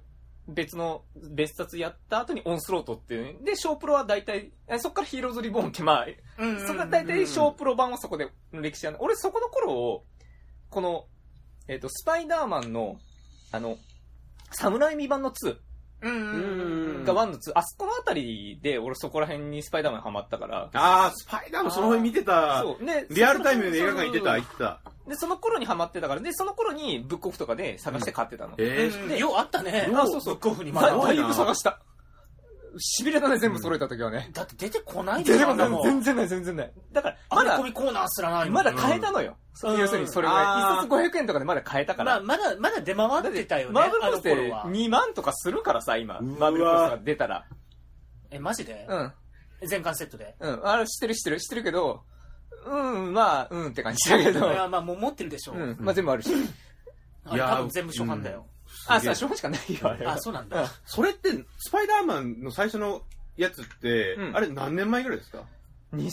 別の別冊やった後にオンスロートっていう、で、ショープロは大体、えそっからヒーローズリボーンってまあ、うん。そこが大体ショープロ版はそこで歴史ある俺そこの頃を、この、えっ、と、スパイダーマンの、あの、サムライミ版の2うんうんうんが1の2、あそこのあたりで俺そこら辺にスパイダーマンハマったから、あー、スパイダーもその辺見てた。そう。で、リアルタイムで映画館行ってた、行ってた。で、その頃にハマってたから、で、その頃にブックオフとかで探して買ってたの。えー、うんようあったね。あそうそうブックオフにだいぶ探した。しびれたね、全部揃えた時はね。だって出てこないで全しょ、あんなもん然全然ない、全然ない。だから、まだコ、ーナーすらないまだ買えたのよ。うん要するにそれぐらい。一冊500円とかでまだ買えたから。まあ、まだ、まだ出回ってたよね、マーベルあコスっての頃は。2万とかするからさ、今。マーベルコスが出たら。え、マジでうん。全巻セットで。うん。あれ、知ってる知ってる知ってるけど、うん、まあ、うんって感じだけど。いや、まあもう持ってるでしょ。うん。まあ全部あるし。いや多分全部初版だよ。あ、そう、しょうがしかないよ、あれは。あ、そうなんだ。それって、スパイダーマンの最初のやつって、うんあれ何年前ぐらいですか？2000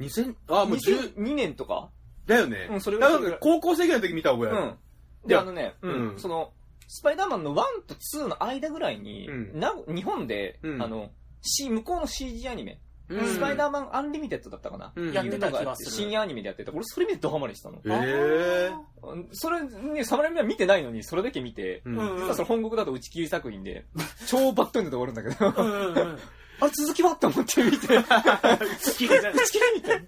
2000、あ、もう年10、?2002 年とか？だよね。うんそれぐらい高校生ぐらいの時見た覚えある。うん。で、あのね、ううんん、その、スパイダーマンの1と2の間ぐらいに、うんな日本で、うんあの、C、向こうの CG アニメ、うんスパイダーマンアンリミテッドだったかな、うんやってた気いうのがあがする。深夜アニメでやってた。俺それ見てドハマりしたの。えうんそれね、サムライミは見てないのに、それだけ見て、ー。うん実はそれ本国だと打ち切り作品で、*laughs* 超バッドエンドで終わるんだけど、うんうんうん。あ、続きはって思って見て、好きでじゃ打ち切りみたい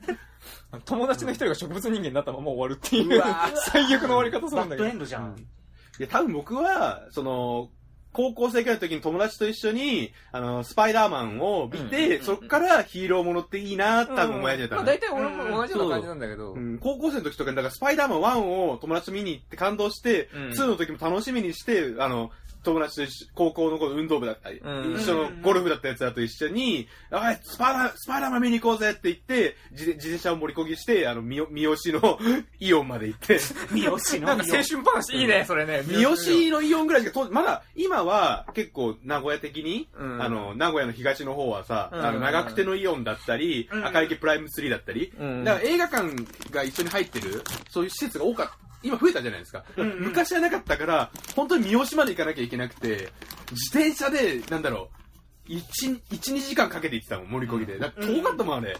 な。友達の一人が植物人間になったまま終わるっていううわ、最悪の終わり方するバッドんだけど。エンドじゃん。いや、多分僕は、その、高校生くらいの時に友達と一緒に、あの、スパイダーマンを見て、うんそっからヒーローものっていいなって多分思い始めたの、まあ大体俺も同じような感じなんだけど、うん、高校生の時とかに、だからスパイダーマン1を友達と見に行って感動して、うん。2の時も楽しみにして、あの、友達と一緒高校の頃運動部だったり、うん。一緒のゴルフだったやつらと一緒に、あスパイダー、スパイダーマン見に行こうぜって言って、自自転車を盛りこぎして、あの、三好三好の *laughs* イオンまで行って、*laughs* 三好の。なんか青春話いいね、それね。三好のイオンぐらいしか当時、まだ、今は結構名古屋的に、うん。あの、名古屋の東の方はさ、うん。あの、長久手のイオンだったり、うん。赤池プライム3だったり、うん。だから映画館が一緒に入ってる、そういう施設が多かった。今増えたじゃないですか。うんうん昔はなかったから、本当に三好まで行かなきゃいけなくて、自転車で、なんだろう、1、1、2時間かけて行ってたもん、森こぎで。だ遠かったもん、あれ。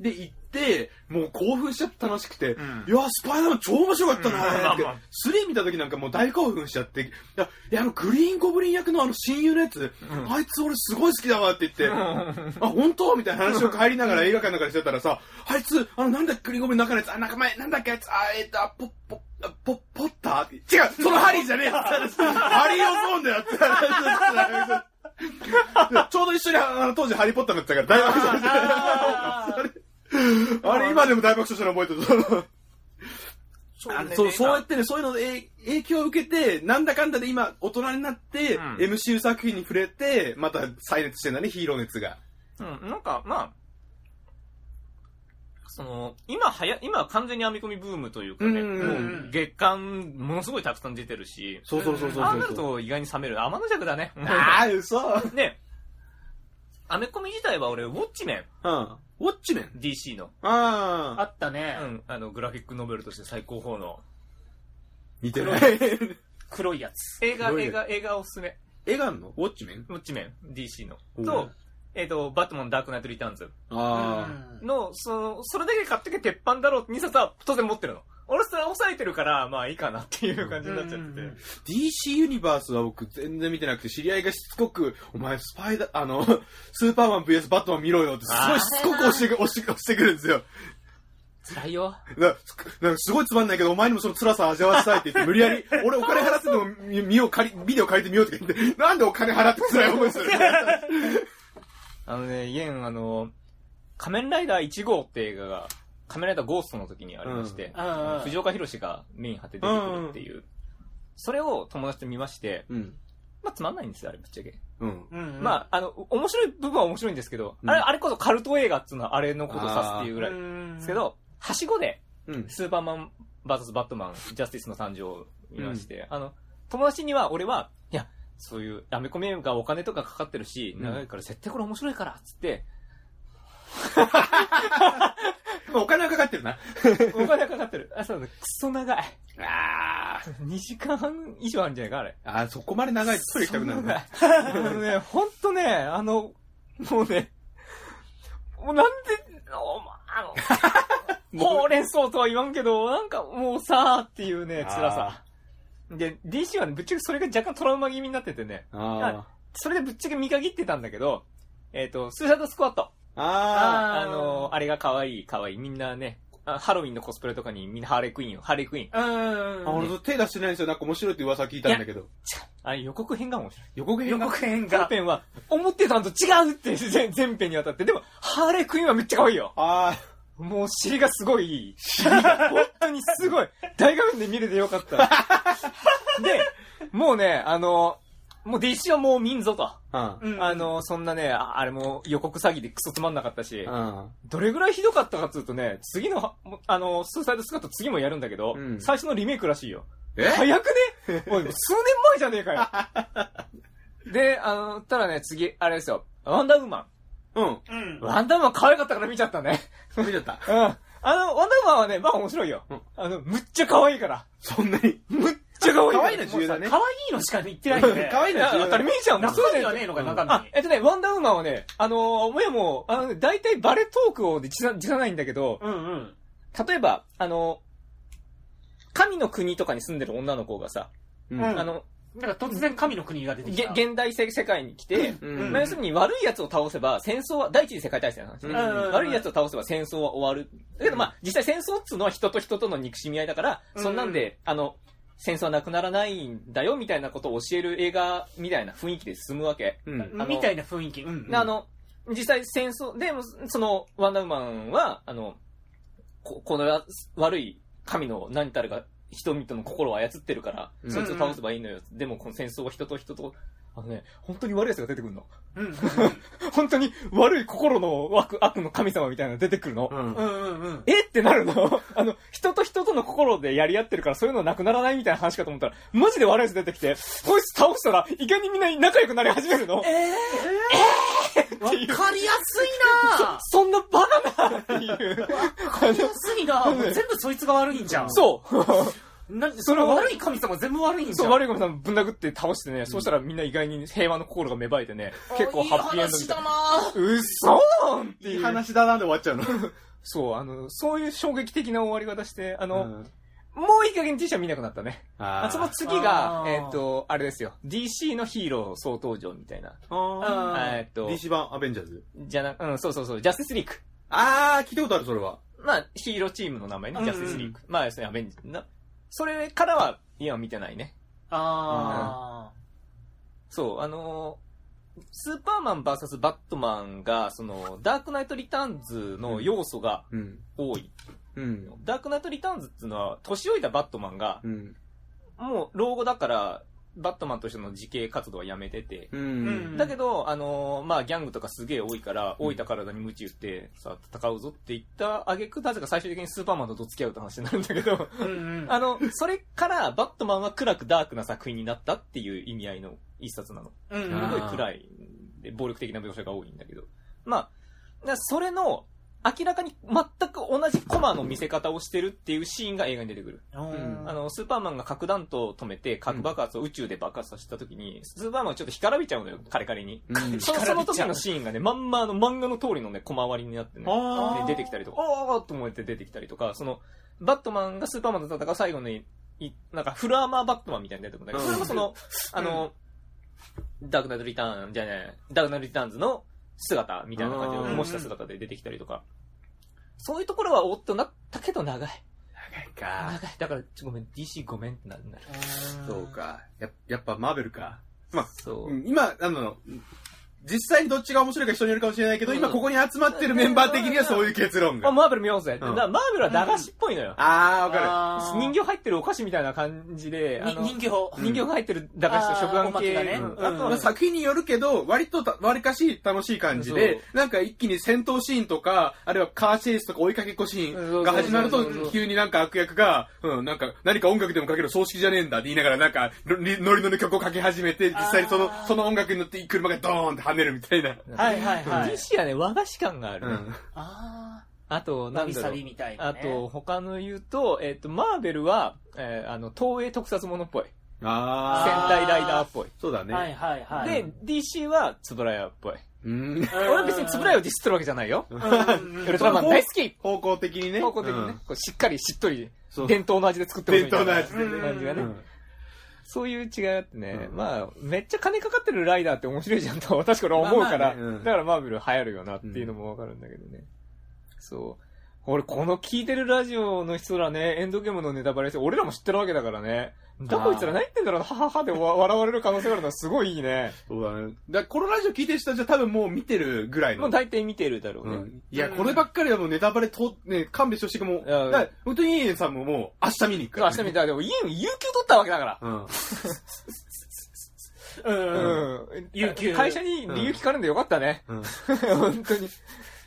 で、行って、もう興奮しちゃって楽しくて、ん。いや、スパイダーマン超面白かったなうん。ーって。まあまあ。3見た時なんかもう大興奮しちゃって、いや、いやあの、グリーンゴブリン役のあの親友のやつ、うん。あいつ俺すごい好きだわって言って、あ、本当？みたいな話を帰りながら映画館の中でしてたらさ、あいつ、あの、なんだっけ、グリーンゴブリンの中のやつ、あ、なんか前、なんだっけ、あいつ、あ、えっと、あポッ、ポッ、あポッ、ポッター？って違うそのハリーじゃねえハリー・オズボーンだよって。話 *laughs* ちょうど一緒に、あの、当時ハリー・ポッターだったから大爆笑してああれ、今でも大爆笑したの覚えてる。あねそう、そうやってね、そういうの影響を受けて、なんだかんだで今、大人になって、うん MCU 作品に触れて、また再熱してんだね、ヒーロー熱が。うん、なんか、まあ、その、今はや、今は完全に編み込みブームというかね、うんもう月間ものすごいたくさん出てるし、そうそうそうそうそう。ああなると意外に冷める。天の弱だね。あー、嘘。ね、アメコミ自体は俺、ウォッチメン、うん。ウォッチメン？DC の、ああ。あったねう。ん、あの、グラフィックノベルとして最高峰の、似てない。黒いやつ。映画、映画、映画おすすめ。映画あんの？ウォッチメン？ウォッチメン、DC の。おうと、えっ、と、バットマンダークナイトリターンズあうんの、その、それだけ買ってけ鉄板だろうって2冊は当然持ってるの。俺それ抑えてるから、まあいいかなっていう感じになっちゃって。DC ユニバースは僕全然見てなくて、知り合いがしつこく、お前スパイダー、あの、*laughs* スーパーマン VS バットマン見ろよってすごいしつこく押してく押して押してくるんですよ。辛いよ。だからすごいつまんないけど、お前にもその辛さを味わわせたいって言って、無理やり、*laughs* 俺お金払ってでも見見よう、借り、ビデオ借りてみようって言って、なんでお金払って辛い思いするあのね、イエン、あの、仮面ライダー1号って映画が、仮面ライダーゴーストの時にありまして、うんうん藤岡弘がメイン張って出てくるっていう、それを友達と見まして、うん。まあつまんないんですよ、あれぶっちゃけ。うん。うんまあ、あの、面白い部分は面白いんですけど、うんあれ、あれこそカルト映画っていうのはあれのことを指すっていうぐらい。うんですけど、はしごで、うん。スーパーマン VS バットマン、ジャスティスの誕生いまして、あの、友達には俺は、いや、そういうアメコミがお金とかかかってるし、うん長いから絶対これ面白いから、つって、*laughs* お金はかかってるな。*laughs* お金かかってる。あ、そうだ、クソ長い。あ2時間半以上あるんじゃないか、あれ。あ。あーそこまで長いとトイレ行きたくなるね。あのね、ほんとね、あの、もうね、もうなんで、おまあの、*laughs* ほうれん草とは言わんけど、なんかもうさーっていうね、辛さ。で、DC はね、ぶっちゃけそれが若干トラウマ気味になっててね、あそれでぶっちゃけ見限ってたんだけど、えっ、と、スーサイドスクワット。あ。ああの、あれが可愛い可愛いみんなね、あハロウィンのコスプレとかにみんなハーレークイーンよ、ハーレークイーン。うんあ。俺手出してないんですよ。なんか面白いって噂聞いたんだけど。あれ予告編が面白い。予予告編が？告編が。本編は、思ってたのと違うって全全編にわたって。でも、ハーレークイーンはめっちゃ可愛いよ。あもう尻がすごいいい。尻が？*laughs* 本当にすごい。大画面で見れてよかった。で、もうね、あの、もう DC はもう見んぞと。あ。うん。うんあ、の、そんなね、ああれも予告詐欺でクソつまんなかったし、うん。どれぐらいひどかったかっつうとね、次のあの、スーサイドスカット次もやるんだけど、うん最初のリメイクらしいよ。え？早くね？*laughs* おい、数年前じゃねえかよ。*laughs* で、あの、ただね、次、あれですよ。ワンダーウーマうん。うんン。。ワンダーウーマン可愛かったから見ちゃったね。見ちゃった。うん。あの、ワンダーウーマンはね、まあ面白いよ。うんあの、むっちゃ可愛いから。そんなに？むっちゃ可愛い。可愛いの重要だね可愛いのしか言ってないよね。可愛いのいや当たり前じゃん。中身はねえのか、中身。、えっとね、ワンダーウーマンはね、あのー、親も、あのね、大体バレトークをで実は、実はないんだけど、うんうん。例えば、あの、神の国とかに住んでる女の子がさ、うんうんあの、なんか突然神の国が出てきげた。現代世世界に来て、うんまあ要するに悪い奴を倒せば戦争は、第一次世界大戦の話ね、うん悪い奴を倒せば戦争は終わる。だけどまあ、実際戦争っつうのは人と人との憎しみ合いだから、うんそんなんで、あの、戦争はなくならないんだよみたいなことを教える映画みたいな雰囲気で進むわけ。うん。みたいな雰囲気。うん。であの、実際戦争、でも、その、ワンダーウーマンは、あの、ここのや悪い神の何たるが人々の心を操ってるから、うんそいつを倒せばいいのよ。でも、この戦争は人と人と、あのね、本当に悪い奴が出てくるの。うん。う *laughs* ん本当に悪い心の悪悪の神様みたいなの出てくるの。うん。うんうんうん。え？ってなるの *laughs* あの、人と人との心でやり合ってるからそういうのなくならないみたいな話かと思ったら、マジで悪い奴出てきて、こいつ倒したら、いかにみんな仲良くなり始めるのええわかりやすいなそんなバカなっていう。わかりやすいなもう全部そいつが悪いんじゃん。そう。なその悪い神様全部悪いんじそう、ゃん。悪い神さんぶん殴って倒してね、そうしたらみんな意外に平和の心が芽生えてね、結構ハッピーエンドみたいな。なうっそーんっていいいう。話だなで終わっちゃうの。そう、あの、そういう衝撃的な終わり方して、あの、うんもういい加減 T シャツ見なくなったね。ああその次があ、ーえっ、と、あれですよ。DC のヒーロー総登場みたいな。ああえっ、とー、DC 版アベンジャーズじゃな、うん、そうそうそう、ジャスティスリーク。あー、聞いたことある、それは。まあ、ヒーローチームの名前ね、うんうんジャスティスリーク。まあ、要するにアベンジな。それからは、今見てないね。あそう、あのースーパーマン VS バットマンが、その、ダークナイトリターンズの要素がうん。多い。うん。ダークナイトリターンズっていうのは、年老いたバットマンが、うん。もう老後だから、バットマンとしての自警活動はやめてて、ううんん。だけど、あのーまあ、ギャングとかすげえ多いから、老いた体に鞭打って、さあ、戦うぞって言った挙句なぜか最終的にスーパーマンとどつき合うって話になるんだけど、ーうんうん。あの、それから、バットマンは暗くダークな作品になったっていう意味合いの一冊なの。うんすごい暗い、で、暴力的な描写が多いんだけど。まあ、それの、明らかに全く同じコマの見せ方をしてるっていうシーンが映画に出てくる。うん。あの、スーパーマンが核弾頭を止めて核爆発を宇宙で爆発させた時に、スーパーマンがちょっと干からびちゃうのよ、カリカリに。うん。そのその時のシーンがね、まんまあの漫画の通りのね、コマ割りになってね、出てきたりとか、おーっと思って出てきたりとか、その、バットマンがスーパーマンと戦う最後に、いなんかフルアーマーバットマンみたいに出てくるんだけど、うん。それもその、あの、ダークナイトリターンじゃない、ダークナイトリターンズの姿みたいな感じを模した姿で出てきたりとか、そういうところはおっとなったけど長い。長いか。長い。だから、ちょごめん、DC ごめんってなる。そう。か。ややっぱマーベルか。まあ、そうう。ん今、あの、実際にどっちが面白いか人によるかもしれないけど、今ここに集まってるメンバー的にはそういう結論あ、が。マーベル見ようぜ。うんだからマーベルは駄菓子っぽいのよ。あー、わかあー人形入ってるお菓子みたいな感じで、あのに人形。人形が入ってる駄菓子と食玩あーおまけ系。がねうんうんる。まあ、あとは作品によるけど、割とた、割かし楽しい感じで、なんか一気に戦闘シーンとか、あるいはカーチェイスとか追いかけっこシーンが始まるとそうそうそうそう、急になんか悪役が、うん、なんか、何か音楽でもかける葬式じゃねえんだって言いながら、なんか、ノリノリの曲をかけ始めて、実際にそのあ、ーその音楽に乗って車がドーンって跳ねるみたいな。はいはいはい。DC はね、和菓子感があるね。うん。ああと、ー、なんだろう。みたいな、ね。あと、他の言うと、えっ、と、マーベルは、えーあの、東映特撮ものっぽい。戦あ隊ライダーっぽい。ー。そうだね。はいはいはい。で、DC は、つぶらやっぽい。うん。俺は別につぶらやをディスってるわけじゃないよ。うん、ウルトラマン大好き方向的にね。方向的にね、うんこうしっかりしっとりそう、伝統の味で作ってほしい伝統の味でね感じがね。うんそういう違いあってね、うん。まあ、めっちゃ金かかってるライダーって面白いじゃんと私から思うから、まあまあね。うん。だからマーベル流行るよなっていうのもわかるんだけどね。そう。俺、この聞いてるラジオの人らね、エンドゲームのネタバレして、俺らも知ってるわけだからね。だこいつら何言ってんだろうな、はははでわ *laughs* 笑われる可能性があるのはすごいいいね。そうだね。だこのラジオ聞いてる人たちは多分もう見てるぐらいの。もう大体見てるだろうね。うんいや、こればっかりはもうネタバレと、ね、勘弁してほしいかも。いやだから本当にイエンさんももう明日見に行くから、明日見たら、でも家に有給取ったわけだから。うん。*laughs* うん。うん。有給会社に理由聞かれんでよかったね。うん。*laughs* 本当に。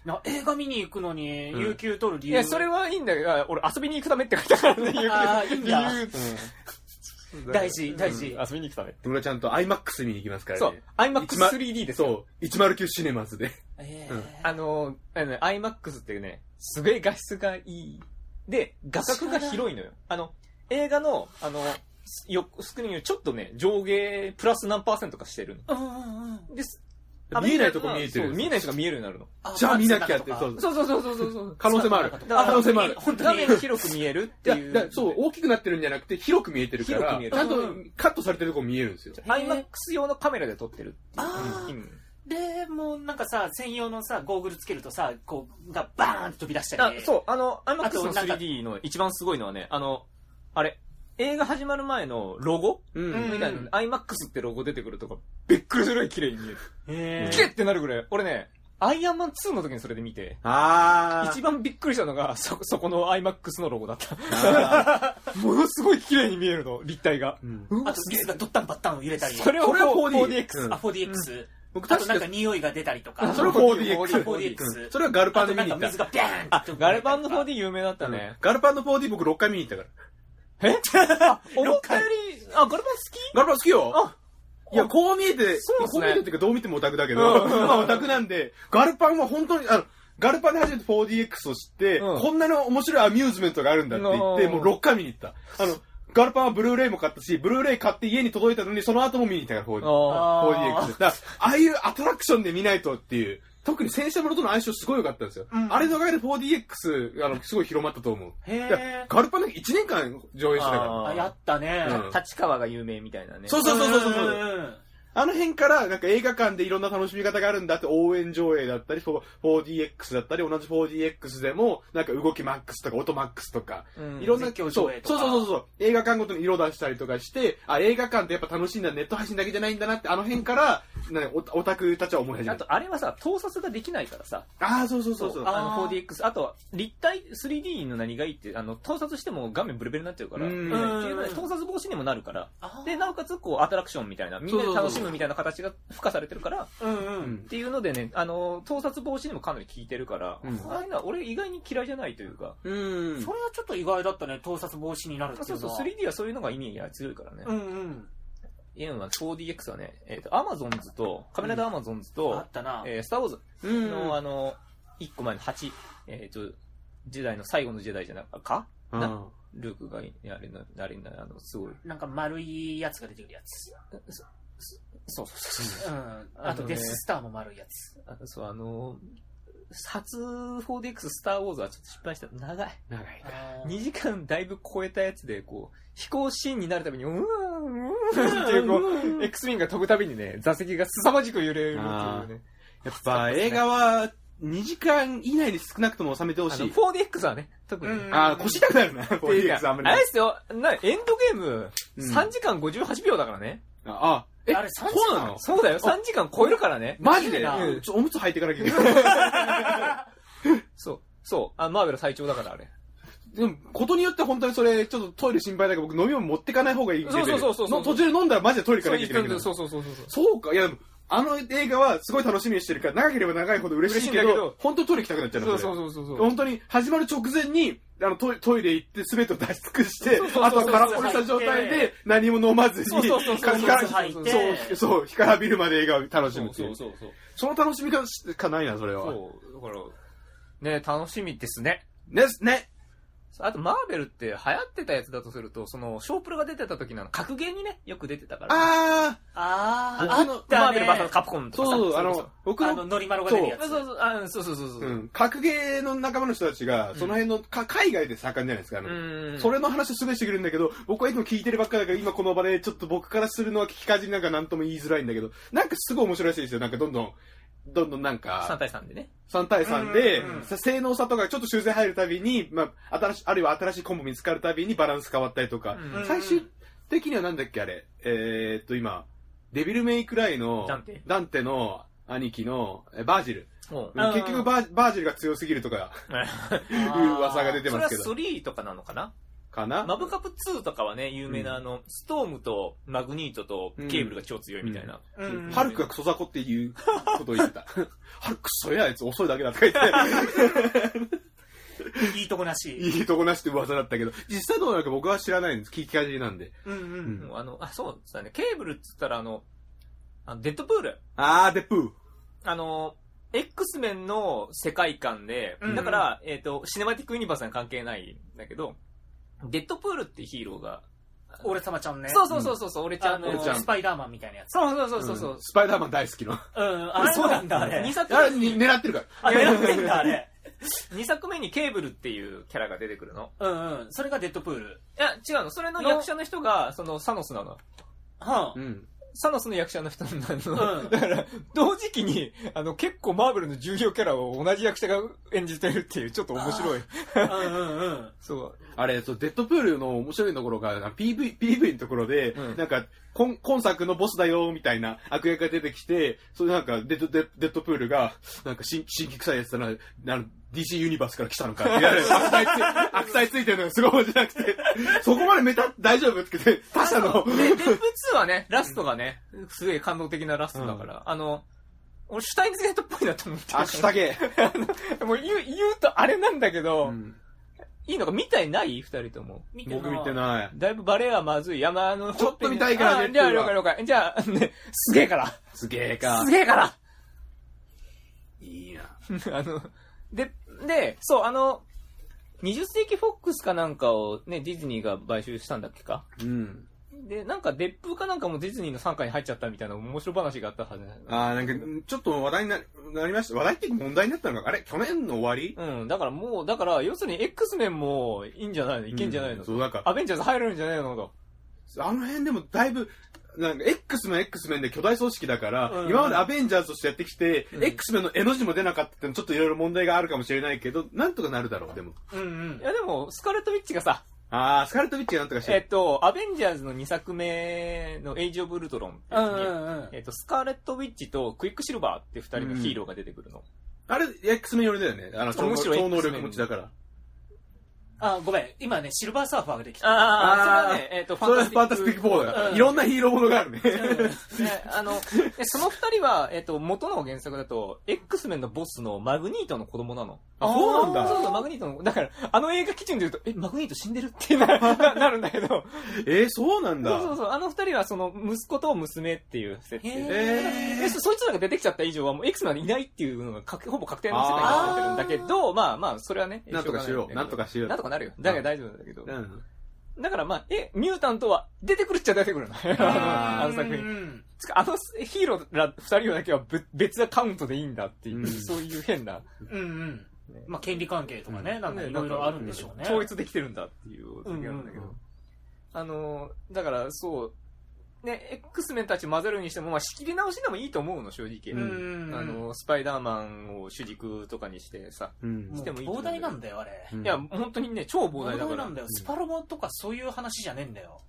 な映画見に行くのに、うん有給取る理由。いや、それはいいんだけど、俺遊びに行くためって書いてあるからね、有給あーいいんだ理由大事、大事。遊びに行くため。俺はちゃんと IMAX 見に行きますからそうね。、IMAX3D ですよ。そう、109シネマズで。えーうんあの、あのね IMAX っていうね、すげえ画質がいい。で、画角が広いのよ。あの、映画の、あの、よスクリーンよりちょっとね、上下プラス何パーセントかしてるの。うんうんうん。です。見えないとこ見えてる見えない人が見えるようになるの。あじゃあ見なきゃって、そう。そうそうそうそうそう。可能性もある。だから可能性もある。本当に画面が広く見えるっていう。そう、大きくなってるんじゃなくて、広く見えてるから、ちゃんとカットされてるとこ見えるんですよ。IMAX 用のカメラで撮ってるっていうあーうんで、もうなんかさ、専用のさ、ゴーグルつけるとさ、こう、がバーンと飛び出したり。あそう、あの、あ IMAX のとなんか 3D の一番すごいのはね、あの、あれ、映画始まる前のロゴ？ううんみたいなの、IMAX ってロゴ出てくるとか、びっくりするぐらい綺麗に見える。へ綺麗ってなるぐらい。俺ね、アイアンマン2の時にそれで見て、あー。一番びっくりしたのが、そ、そこの IMAX のロゴだった。あ *laughs* ものすごい綺麗に見えるの、立体が。ーうんあと、水がドッタンバッタン揺れたり。それは 4D4DX。うんあ、4DX。僕あとなんか確か匂いが出たりとか。それは 4DX。4DX それはガルパあンで見に行ったとなんか水。がビャーンあって、ガルパンの 4D 有名だったね。ガルパンの 4D 僕6回見に行ったから。え？*laughs* あ、思ったより、あ、ガルパン好き？ガルパン好きよ。あいや、こう見えて、そうっすね。こう見えてっていうかどう見てもオタクだけど、うん。まあオタクなんで、ガルパンは本当に、あの、ガルパンで初めて 4DX を知って、うん。こんなに面白いアミューズメントがあるんだって言って、うん。もう6回見に行った。あの、ガルパンはブルーレイも買ったし、ブルーレイ買って家に届いたのに、その後も見に行ったから、4D ああ 4DX で。だから、ああいうアトラクションで見ないとっていう、特に戦車ものとの相性すごい良かったんですよ。うんあれのおかげで 4DX、あの、すごい広まったと思う。へだからーガルパンだけ1年間上映してたから。ああ、やったね。うん立川が有名みたいなね。そうそうそうそうそう。んあの辺から、なんか映画館でいろんな楽しみ方があるんだって、応援上映だったり、4DX だったり、同じ 4DX でも、なんか動きマックスとか、音マックスとか、うんいろんな、そうそうそうそう、映画館ごとに色出したりとかして、あ、映画館ってやっぱ楽しいんだ、ネット配信だけじゃないんだなって、あの辺から、なオオタクたちは思い始めた。あと、あれはさ、盗撮ができないからさ、ああ、そうそうそうそう。あのあー 4DX、あとは立体 3D の何がいいって、あの、盗撮しても画面ブルベルになっちゃうから、うんっていうので盗撮防止にもなるから、あで、なおかつ、こう、アトラクションみたいな、みんなで楽しむみたいな形が付加されてるから、うんう。うんんっていうのでね、あの、盗撮防止にもかなり効いてるから、うんああいうのは俺意外に嫌いじゃないというか、うん。それはちょっと意外だったね、盗撮防止になるってそそう、いううのは。3D はそういうのが意味が強いからね。うんうん。いうのは 4DX はね、えっ、と、アマゾンズと、カメラダアマゾンズと、あったな。えースターウォーズうん。の、あの、1個前の8、えっ、と、時代の最後の時代じゃなかかうんなルークが、あれな、あれな、あの、すごい。なんか丸いやつが出てくるやつ。そうそうそうそ。うん。あとデススターも丸いやつ。あそう、あの、初 4DX スターウォーズはちょっと失敗した。長い。長いな。2時間だいぶ超えたやつで、こう、飛行シーンになるたびに、うーん、うーんっていう、こう、X ウィンが飛ぶたびにね、座席が凄まじく揺れるっていうね。やっぱ映画は、2時間以内に少なくとも収めてほあの、しい。4DX はね、特に。うんああ、腰痛くなるな、*laughs* っていう 4DX あんまか、りあれですよ、な、エンドゲーム、うん3時間58秒だからね。あ、え、あれ3時間？そうなのそうだよ、3時間超えるからね。マジで、ちょおむつ履いていかなきゃいけない。*laughs* そう。そう。あ、マーベル最長だから、あれ。でも、ことによって本当にそれ、ちょっとトイレ心配だけど、僕飲み物持ってかない方がいいそうそうそうそうの途中で飲んだらマジでトイレ行かそうなきゃいけな。そうそうそうそう。そうか。いや、でも、あの映画はすごい楽しみにしてるから、長ければ長いほど嬉しいけど、嬉しいんだけど本当にトイレ行きたくなっちゃうのそうそれそうそうそう。本当に始まる直前に、あのトイトイレ行って全てを出し尽くしてあとは空っぽにした状態で何も飲まずに、そうそうそうそう干からびるまで映画を楽しむっていう。そうそうそう。その楽しみ方しかないな、それは。そう。だから、ね、楽しみですね。ですね。あと、マーベルって流行ってたやつだとすると、その、ショープルが出てた時のあの格ゲーにね、よく出てたから。あああったね。マーベルバトルカプコンー、とかさ。そう、あその、僕のあの、ノリマロが出るやつ。そうそうそう、あそうそうそうそう。うん、格ゲーの仲間の人たちが、その辺の、か海外で盛んじゃないですか。あのうん。それの話をすごいしてくれるんだけど、僕はいつも聞いてるばっかだから、今この場でちょっと僕からするのは聞きかじりなんかなんとも言いづらいんだけど、なんかすごい面白いらしいですよ。なんかどんどん、どんどんなん3か、対3でね。3対3で性能差とかちょっと修正入るたびに、まあ、新しい、あるいは新しいコンボ見つかるたびにバランス変わったりとか、うん。最終的にはなんだっけあれ、えー、っと今、デビルメイクライのダンテ。ダンテの兄貴のえバージル。結局バーバージルが強すぎるとか *laughs* いう噂が出てそれはますけど。3とかなのかな？かな？マブカプ2とかはね、有名なあの、ストームとマグニートとケーブルが超強いみたいな。うんハルクがクソ雑魚っていう *laughs* ことを言ってた。ハルククソやあいつ遅いだけだとか言って、*laughs* いいとこなし。いいとこなしって噂だったけど、実際どうなるか僕は知らないんです。聞きかじりなんで。うんううんうあの、あ、そうだね。ケーブルっつったらあの、あのデッドプール。あー、デプー。あの、X メンの世界観で、うんだから、えっ、と、シネマティックユニバースには関係ないんだけど、デッドプールってヒーローが、俺様ちゃんね。そうそうそうそうそう、俺ちゃあんの、の、俺ちゃんスパイダーマンみたいなやつ。そうそうそうそうそう、んスパイダーマン大好きの。うん、あ、そうなんだ、あれ2。作あれ、目に、狙ってるから。あ、狙ってんだ、あれ。*laughs* 二作目にケーブルっていうキャラが出てくるの。うんうん。それがデッドプール。いや、違うの。それの役者の人が、その、サノスなの。はうん。サノスの役者の人になるの。うんだから、同時期に、あの、結構マーベルの重要キャラを同じ役者が演じてるっていう、ちょっと面白い。あ。うんうんうん。*laughs* そう。あれ、そう、デッドプールの面白いところが、PV、PV のところで、うん。なんか、今今作のボスだよ、みたいな悪役が出てきて、それなんか、デッド、デッデッドプールが、なんか、新、陰気臭いやつだな、あの、DC ユニバースから来たのかって言われて、*laughs* 悪態つい、悪態ついてるのがすごい面白くて、そこまでメタ、大丈夫？って言って、他社の、で、デップ2はね、ラストがね、すげえ感動的なラストだから、あの、俺、シュタインズゲートっぽいなと思って。あ、下げ。*laughs* もう言う、言うとあれなんだけど、うんいいのか見たいない？二人とも。見て僕見てい。ない。だいぶバレはまずい。山あの、ちょっと見たいからねあじゃあ、了解了解。じゃあ、*laughs* ね、すげえから。すげえかす。げえから。いいな。*laughs* あの、で、で、そう、あの、20世紀フォックスかなんかをね、ディズニーが買収したんだっけか？うん。で、なんか、デップかなんかもディズニーの傘下に入っちゃったみたいな面白話があったはずあー、なんか、ちょっと話題にななりました。話題って問題になったのが、あれ去年の終わり？うん、だからもう、だから、要するに X メンもいいんじゃないの？いけんじゃないの、うそう、なんか、アベンジャーズ入るんじゃないの？と。あの辺でもだいぶ、なんか、X の X メンで巨大組織だから、うん今までアベンジャーズとしてやってきて、うん X メンの絵の字も出なかったってのちょっといろいろ問題があるかもしれないけど、なんとかなるだろう、でも。うんうんい。や、でも、スカーレット・ウィッチがさ、あー、スカーレット・ウィッチがなんとかしてる。えっと、アベンジャーズの2作目のエイジ・オブ・ウルトロンってうんやつにうんうん。えっと、スカーレット・ウィッチとクイック・シルバーって2人のヒーローが出てくるの。あれ、X メン寄りだよね。あの、超むしろ超能力持ちだから。あ、ごめん。今ね、シルバーサーファーができた。ああ、それはね、えっと、それはファンタスティック・フォーだから。うんいろんなヒーローものがあるね。ねあの、でその二人は、えっと、元の原作だと、X メンのボスのマグニートの子供なの？あそうなんだそうそう、マグニートの、だから、あの映画基準で言うと、え、マグニート死んでるってなな *laughs* なるんだけど、えー、そうなんだ。そうそうそう、あの二人はその、息子と娘っていう設定で。えでそそいつらが出てきちゃった以上はもう X メンはいないっていうのが確ほぼ確定の世界になってるんだけど、まあまあ、それはね、なんとかしよう。なんとかかしよう。なんとかなるよ。だから大丈夫なんだけど。うん。だからまあ、え、ミュータントは出てくるっちゃ出てくるの。あ *laughs* の作品。品。つかあのヒーローら二人だけは別別アカウントでいいんだっていう、うんそういう変な。うんうんね。まあ、権利関係とかね、なんかねいろいろあるんでしょうね。統一できてるんだっていう時なんだけど。うんうんあのー、だからそう、ね、X メンたち混ぜるにしても、まあ仕切り直しでもいいと思うの、正直。うん。あの、スパイダーマンを主軸とかにしてさ。してもいいと思う膨大なんだよ、あれ。うんいや、本当にね、超膨大だから。膨大なんだよ。スパロボとかそういう話じゃねえんだよ。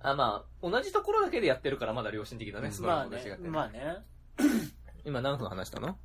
あ、まあ、同じところだけでやってるからまだ良心的だね、スマまあねホと違って。。まあね。今何分話したの？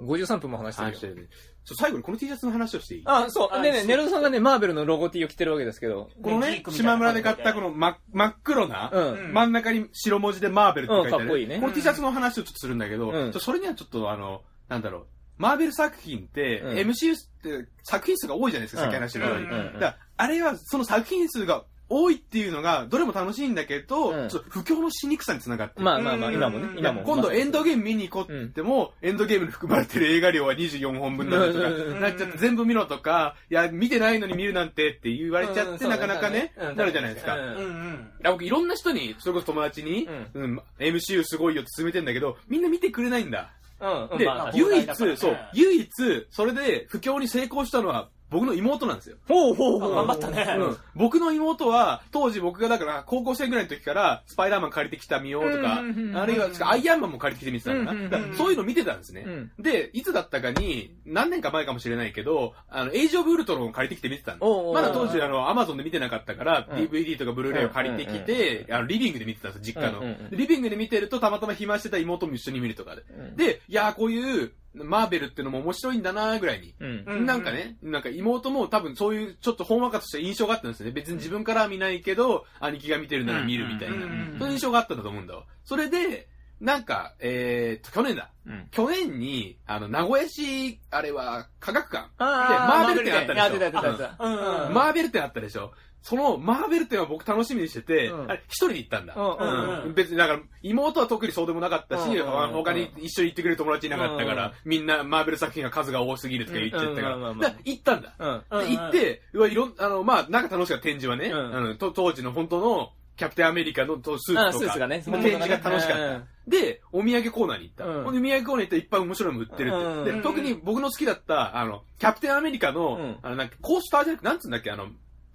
?53 分も話してるよ話し。てるね。ちょ最後にこの T シャツの話をしていい？あ、そう。あでね、そうネルドさんがね、マーベルのロゴ T を着てるわけですけど。このねジーク、みたいな島村で買ったこの真真っ黒な、うん。真ん中に白文字でマーベルって書いてある。うんかっこいいねこの T シャツの話をちょっとするんだけど、うんちょそれにはちょっとあの、なんだろう、マーベル作品って、うん MCU って作品数が多いじゃないですか、うん先話してるように。うんうんだからあれはその作品数が多いっていうのが、どれも楽しいんだけど、うん。ちょっと不況のしにくさにつながってる。まあまあまあ、今もねう、ん。今も。今度エンドゲーーム見に行こうって言っても、エンドゲームに含まれてる映画量は24本分だとか、うんなっちゃって全部見ろとか、いや、見てないのに見るなんてって言われちゃって、なかなかね、なるじゃないですか。うん。うんうん。いや僕いろんな人に、それこそ友達に、ううん MCU すごいよって勧めてんだけど、みんな見てくれないんだ。うん。で、まあ唯一、そう、唯一、それで不況に成功したのは、僕の妹なんですよ。ほうほうほう。頑張ったね。うん。僕の妹は、当時僕がだから、高校生ぐらいの時から、スパイダーマン借りてきた見ようとかあるいは、アイアンマンも借りてきて見てたのかな。そういうの見てたんですね。うん。で、いつだったかに、何年か前かもしれないけど、あの、エイジオブウルトロンを借りてきて見てたんおうおうおう。まだ当時、あの、アマゾンで見てなかったから、うん。DVD とかブルーレイを借りてきうんて、あの、リビングで見てたんですよ、実家の。リビングで見てると、たまたま暇してた妹も一緒に見るとかで。うん、で、いやー、こういう、マーベルってのも面白いんだなーぐらいに。うん。うんなんかね、なんか妹も多分そういうちょっとほんわかとした印象があったんですよね。別に自分からは見ないけど、兄貴が見てるなら見るみたいな。そういう印象があったんだと思うんだわ。それで、なんか、えーと、去年だ。うん。去年に、あの、名古屋市、あれは、科学館。あマーベル展あったでしょマーベル展あったでしょ。その、マーベル展は僕楽しみにしてて、うん。あれ、一人で行ったんだ。うんうんうん。別に、だから、妹は特にそうでもなかったし、うんうんうん。他に一緒に行ってくれる友達いなかったから、うんみんなマーベル作品が数が多すぎるとか言ってたから、うんうんうんうん。だから行ったんだ。うん。行って、うわ、いろん、あの、まあ、なんか楽しかった展示はね、うん。あのと当時の本当のキャプテンアメリカのとスーあツとか、スーツがねその展示が楽しかった。うん。で、お土産コーナーに行った。うん。ほんで、お土産コーナーに行ったらいっぱい面白いのも売ってるって。うん。で、特に僕の好きだった、あの、キャプテンアメリカの、うん。あの、なんか、コースターじゃなくて、なんつうんだっけ、あの、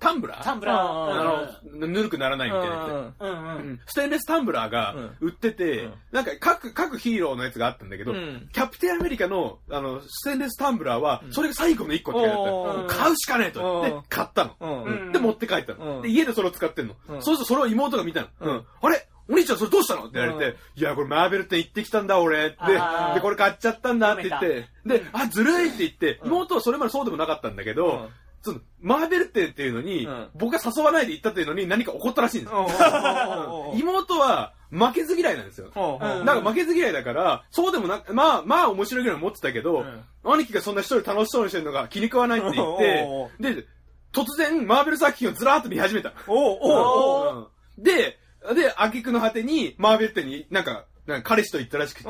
タンブラー？タンブラー。あの、ぬるくならないみたいなやつ。うんうん。ステンレスタンブラーが売ってて、うん。なんか各、各ヒーローのやつがあったんだけど、うん。キャプテンアメリカの、あの、ステンレスタンブラーはう、ん。それが最後の一個って書いて買うしかねえと。でうん、買ったの。で、持って帰ったの。うん。で、家でそれを使ってんの。うん。そうするとそれを妹が見たの。あれ？お兄ちゃんそれどうしたの？って言われて、いや、これマーベル展行ってきたんだ俺。って。あー。で、これ買っちゃったんだって言って、で、あ、ずるいって言って、うん。妹はそれまでそうでもなかったんだけど、うんそのマーベル店っていうのに、うん。僕が誘わないで行ったっていうのに何か起こったらしいんです。よ。うん。*laughs* 妹は負けず嫌いなんですよ。なんか負けず嫌いだから、そうでもな、まあ、まあ面白いぐらい持ってたけど、兄貴がそんな一人楽しそうにしてるのが気に食わないって言って、で、突然マーベル作品をずらーっと見始めた。おおおう。ん。で、で、挙句の果てに、マーベル店になんか、なんか彼氏と行ったらしくて。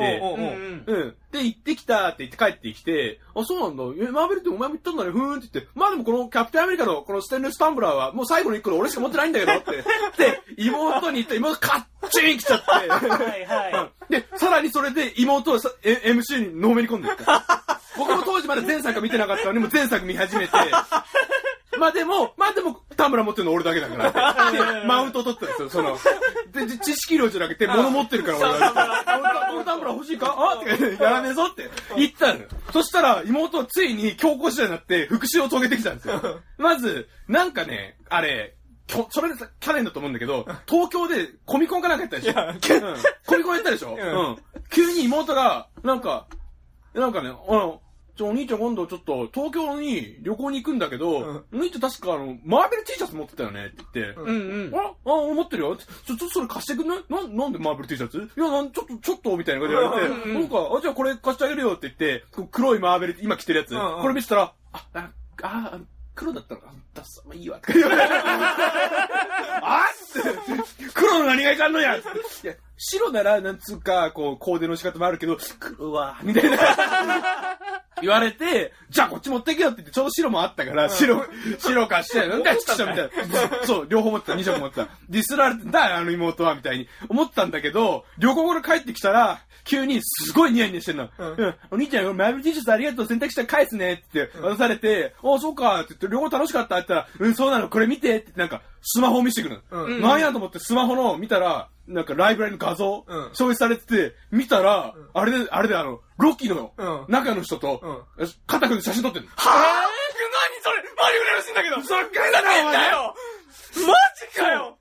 で、行ってきたって言って帰ってきて、あ、そうなんだ。え、マーベルってお前も行ったんだね。ふーんって言って。まあでもこのキャプテンアメリカのこのステンレスタンブラーはもう最後の一個で俺しか持ってないんだけどって。*laughs* で、妹に言った妹カッチン来ちゃって。はいは *laughs* で、さらにそれで妹はさえ MC にのめり込んでいった。*laughs* 僕も当時まだ前作見てなかったのに、もう前作見始めて、まあでも、まあでも、田村持ってるの俺だけだから。*laughs* でマウントを取ったんですよ、その。で、で知識量じゃなくて、物持ってるから俺が。俺田村欲しいか？あって言って。*laughs* やらねえぞって。言ったのよ。そしたら、妹はついに強行次第になって、復讐を遂げてきたんですよ。まず、なんかね、あれ、きょそれ去年だと思うんだけど、東京でコミコンかなんかやったでしょ、うん。コミコンやったでしょ、ん。うん。急に妹が、なんか、なんかね、あの、ちょ、お兄ちゃん今度ちょっと東京に旅行に行くんだけど、お兄ちゃん確かあの、マーベル T シャツ持ってたよねって言って、うんうん。うん。あ、あ、持ってるよ。ちょ、ちょっとそれ貸してくんない？なん、なんでマーベル T シャツ？いや、なん、ちょっと、ちょっと、みたいなこと言われて、うんうんなん。か、あ、じゃあこれ貸してあげるよって言って、黒いマーベル、今着てるやつ、んうん。これ見せたら、あ、あ、あ、あ黒だったら、あ、ダッサ、まあいいわ。*laughs* あって、黒の何がいかんのや。いや、白なら、なんつうか、こう、コーデの仕方もあるけど、黒は、みたいな。言われて、じゃあこっち持ってけよって言って、ちょうど白もあったから、白、白貸して、*laughs* なんだよ、ちっちゃみたいな。そう、両方持ってた、2色持ってた。ディスられてんだよ、あの妹は、みたいに思ったんだけど、旅行から帰ってきたら、急にすごいニヤニヤしてんの。うん、お兄ちゃん、マーベル T シャツありがとう、選択したら返すね、って言って渡されて、あ、そうか、って言って、旅行楽しかったって言ったら、うん、そうなの、これ見て、って言って、なんか、スマホを見せてくるの。うんなんやと思って、スマホの見たら、なんかライブラリの画像、うん。表示されてて、見たら、あれで、あれであの、ロッキーのうん。中の人と、肩組んで写真撮ってるの。はぁ何それ。マリフラらしいんだけど。そっくりだな、お前。だよマジかよ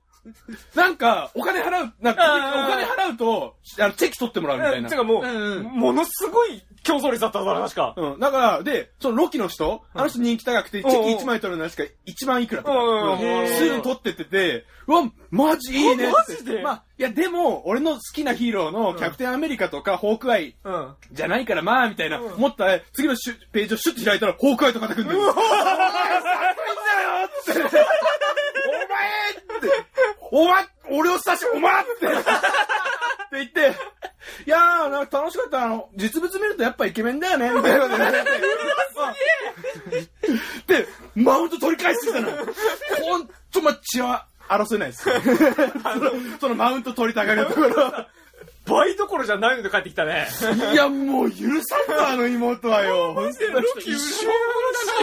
なんか、お金払う、なんか、お金払うと、あの、チェキ取ってもらうみたいなて。かもう、うんうんものすごい競争率だったんだな、確か。うん。だから、で、そのロキの人、あの人人気高くて、チェキ1枚取るのは確か1万いくらとか。うんうんうんへーすぐ取ってってて、うわ、マジいいねって。マジで？まあ、いや、でも、俺の好きなヒーローのキャプテンアメリカとか、ホークアイうん。じゃないから、まあ、みたいな、うん思ったら、次のシュページをシュッと開いたら、ホークアイと肩組んでる。お前、かっこいいんだよって。お前俺を指し、お前って。*laughs* って言って、いやー、なんか楽しかった。あの、実物見るとやっぱイケメンだよね、みたいなこと言われて。で、マウント取り返してきたの。ほんと、ま、血は争えないです。*laughs* そのそのマウント取りたがるところ。倍どころじゃないので帰ってきたね。いや、もう許さんぞ、あの妹はよ。*laughs* 本当にロキ一生も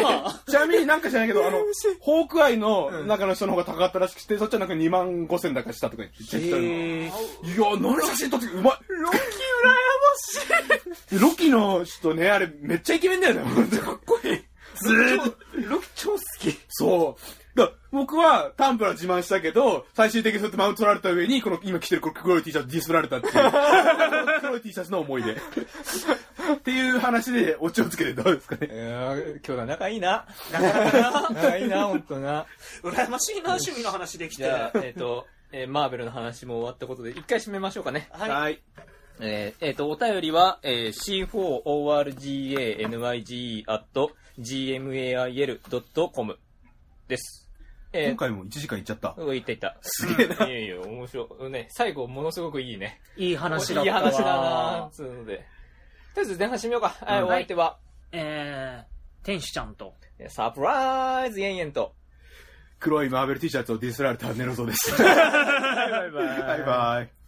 のだな。*laughs* ちなみになんか知らないけど、あの、*laughs* ホークアイの中の人の方が高かったらしくて、そっちはなんか2万5千だかしたとか言って言ってたの。いや、何写真撮ってうまい。ロキ羨ましい。ロキの人ね、あれめっちゃイケメンだよね、かっこいい。ずーっと。ロキ超好き。そう。だ僕はタンプラ自慢したけど、最終的にそうやってマウント取られた上に、この今着てるこの黒い T シャツディスられたっていう。黒い T シャツの思い出。っていう話でオチをつけてどうですかね。いやー、今日は仲いいな。仲いいな、ほんとな。羨ましいな、趣味の話できて。じゃあ、えっ、と、えーマーベルの話も終わったことで、一回締めましょうかね。はい。はい。えーえーと、お便りは、えー c4organy.gmail.com です。え今回も1時間いっちゃった。ー、言った言った。すげえな。いやいや、面白い。ね、最後、ものすごくいいね。いい話だったわ。いい話だなつうので。とりあえず前半締めようか。はい、うんお相手は、えー、天使ちゃんと。えーサプライズ、イェンイェンと。黒いマーベル T シャツをディスられたネロゾです。バイバイバイバイ。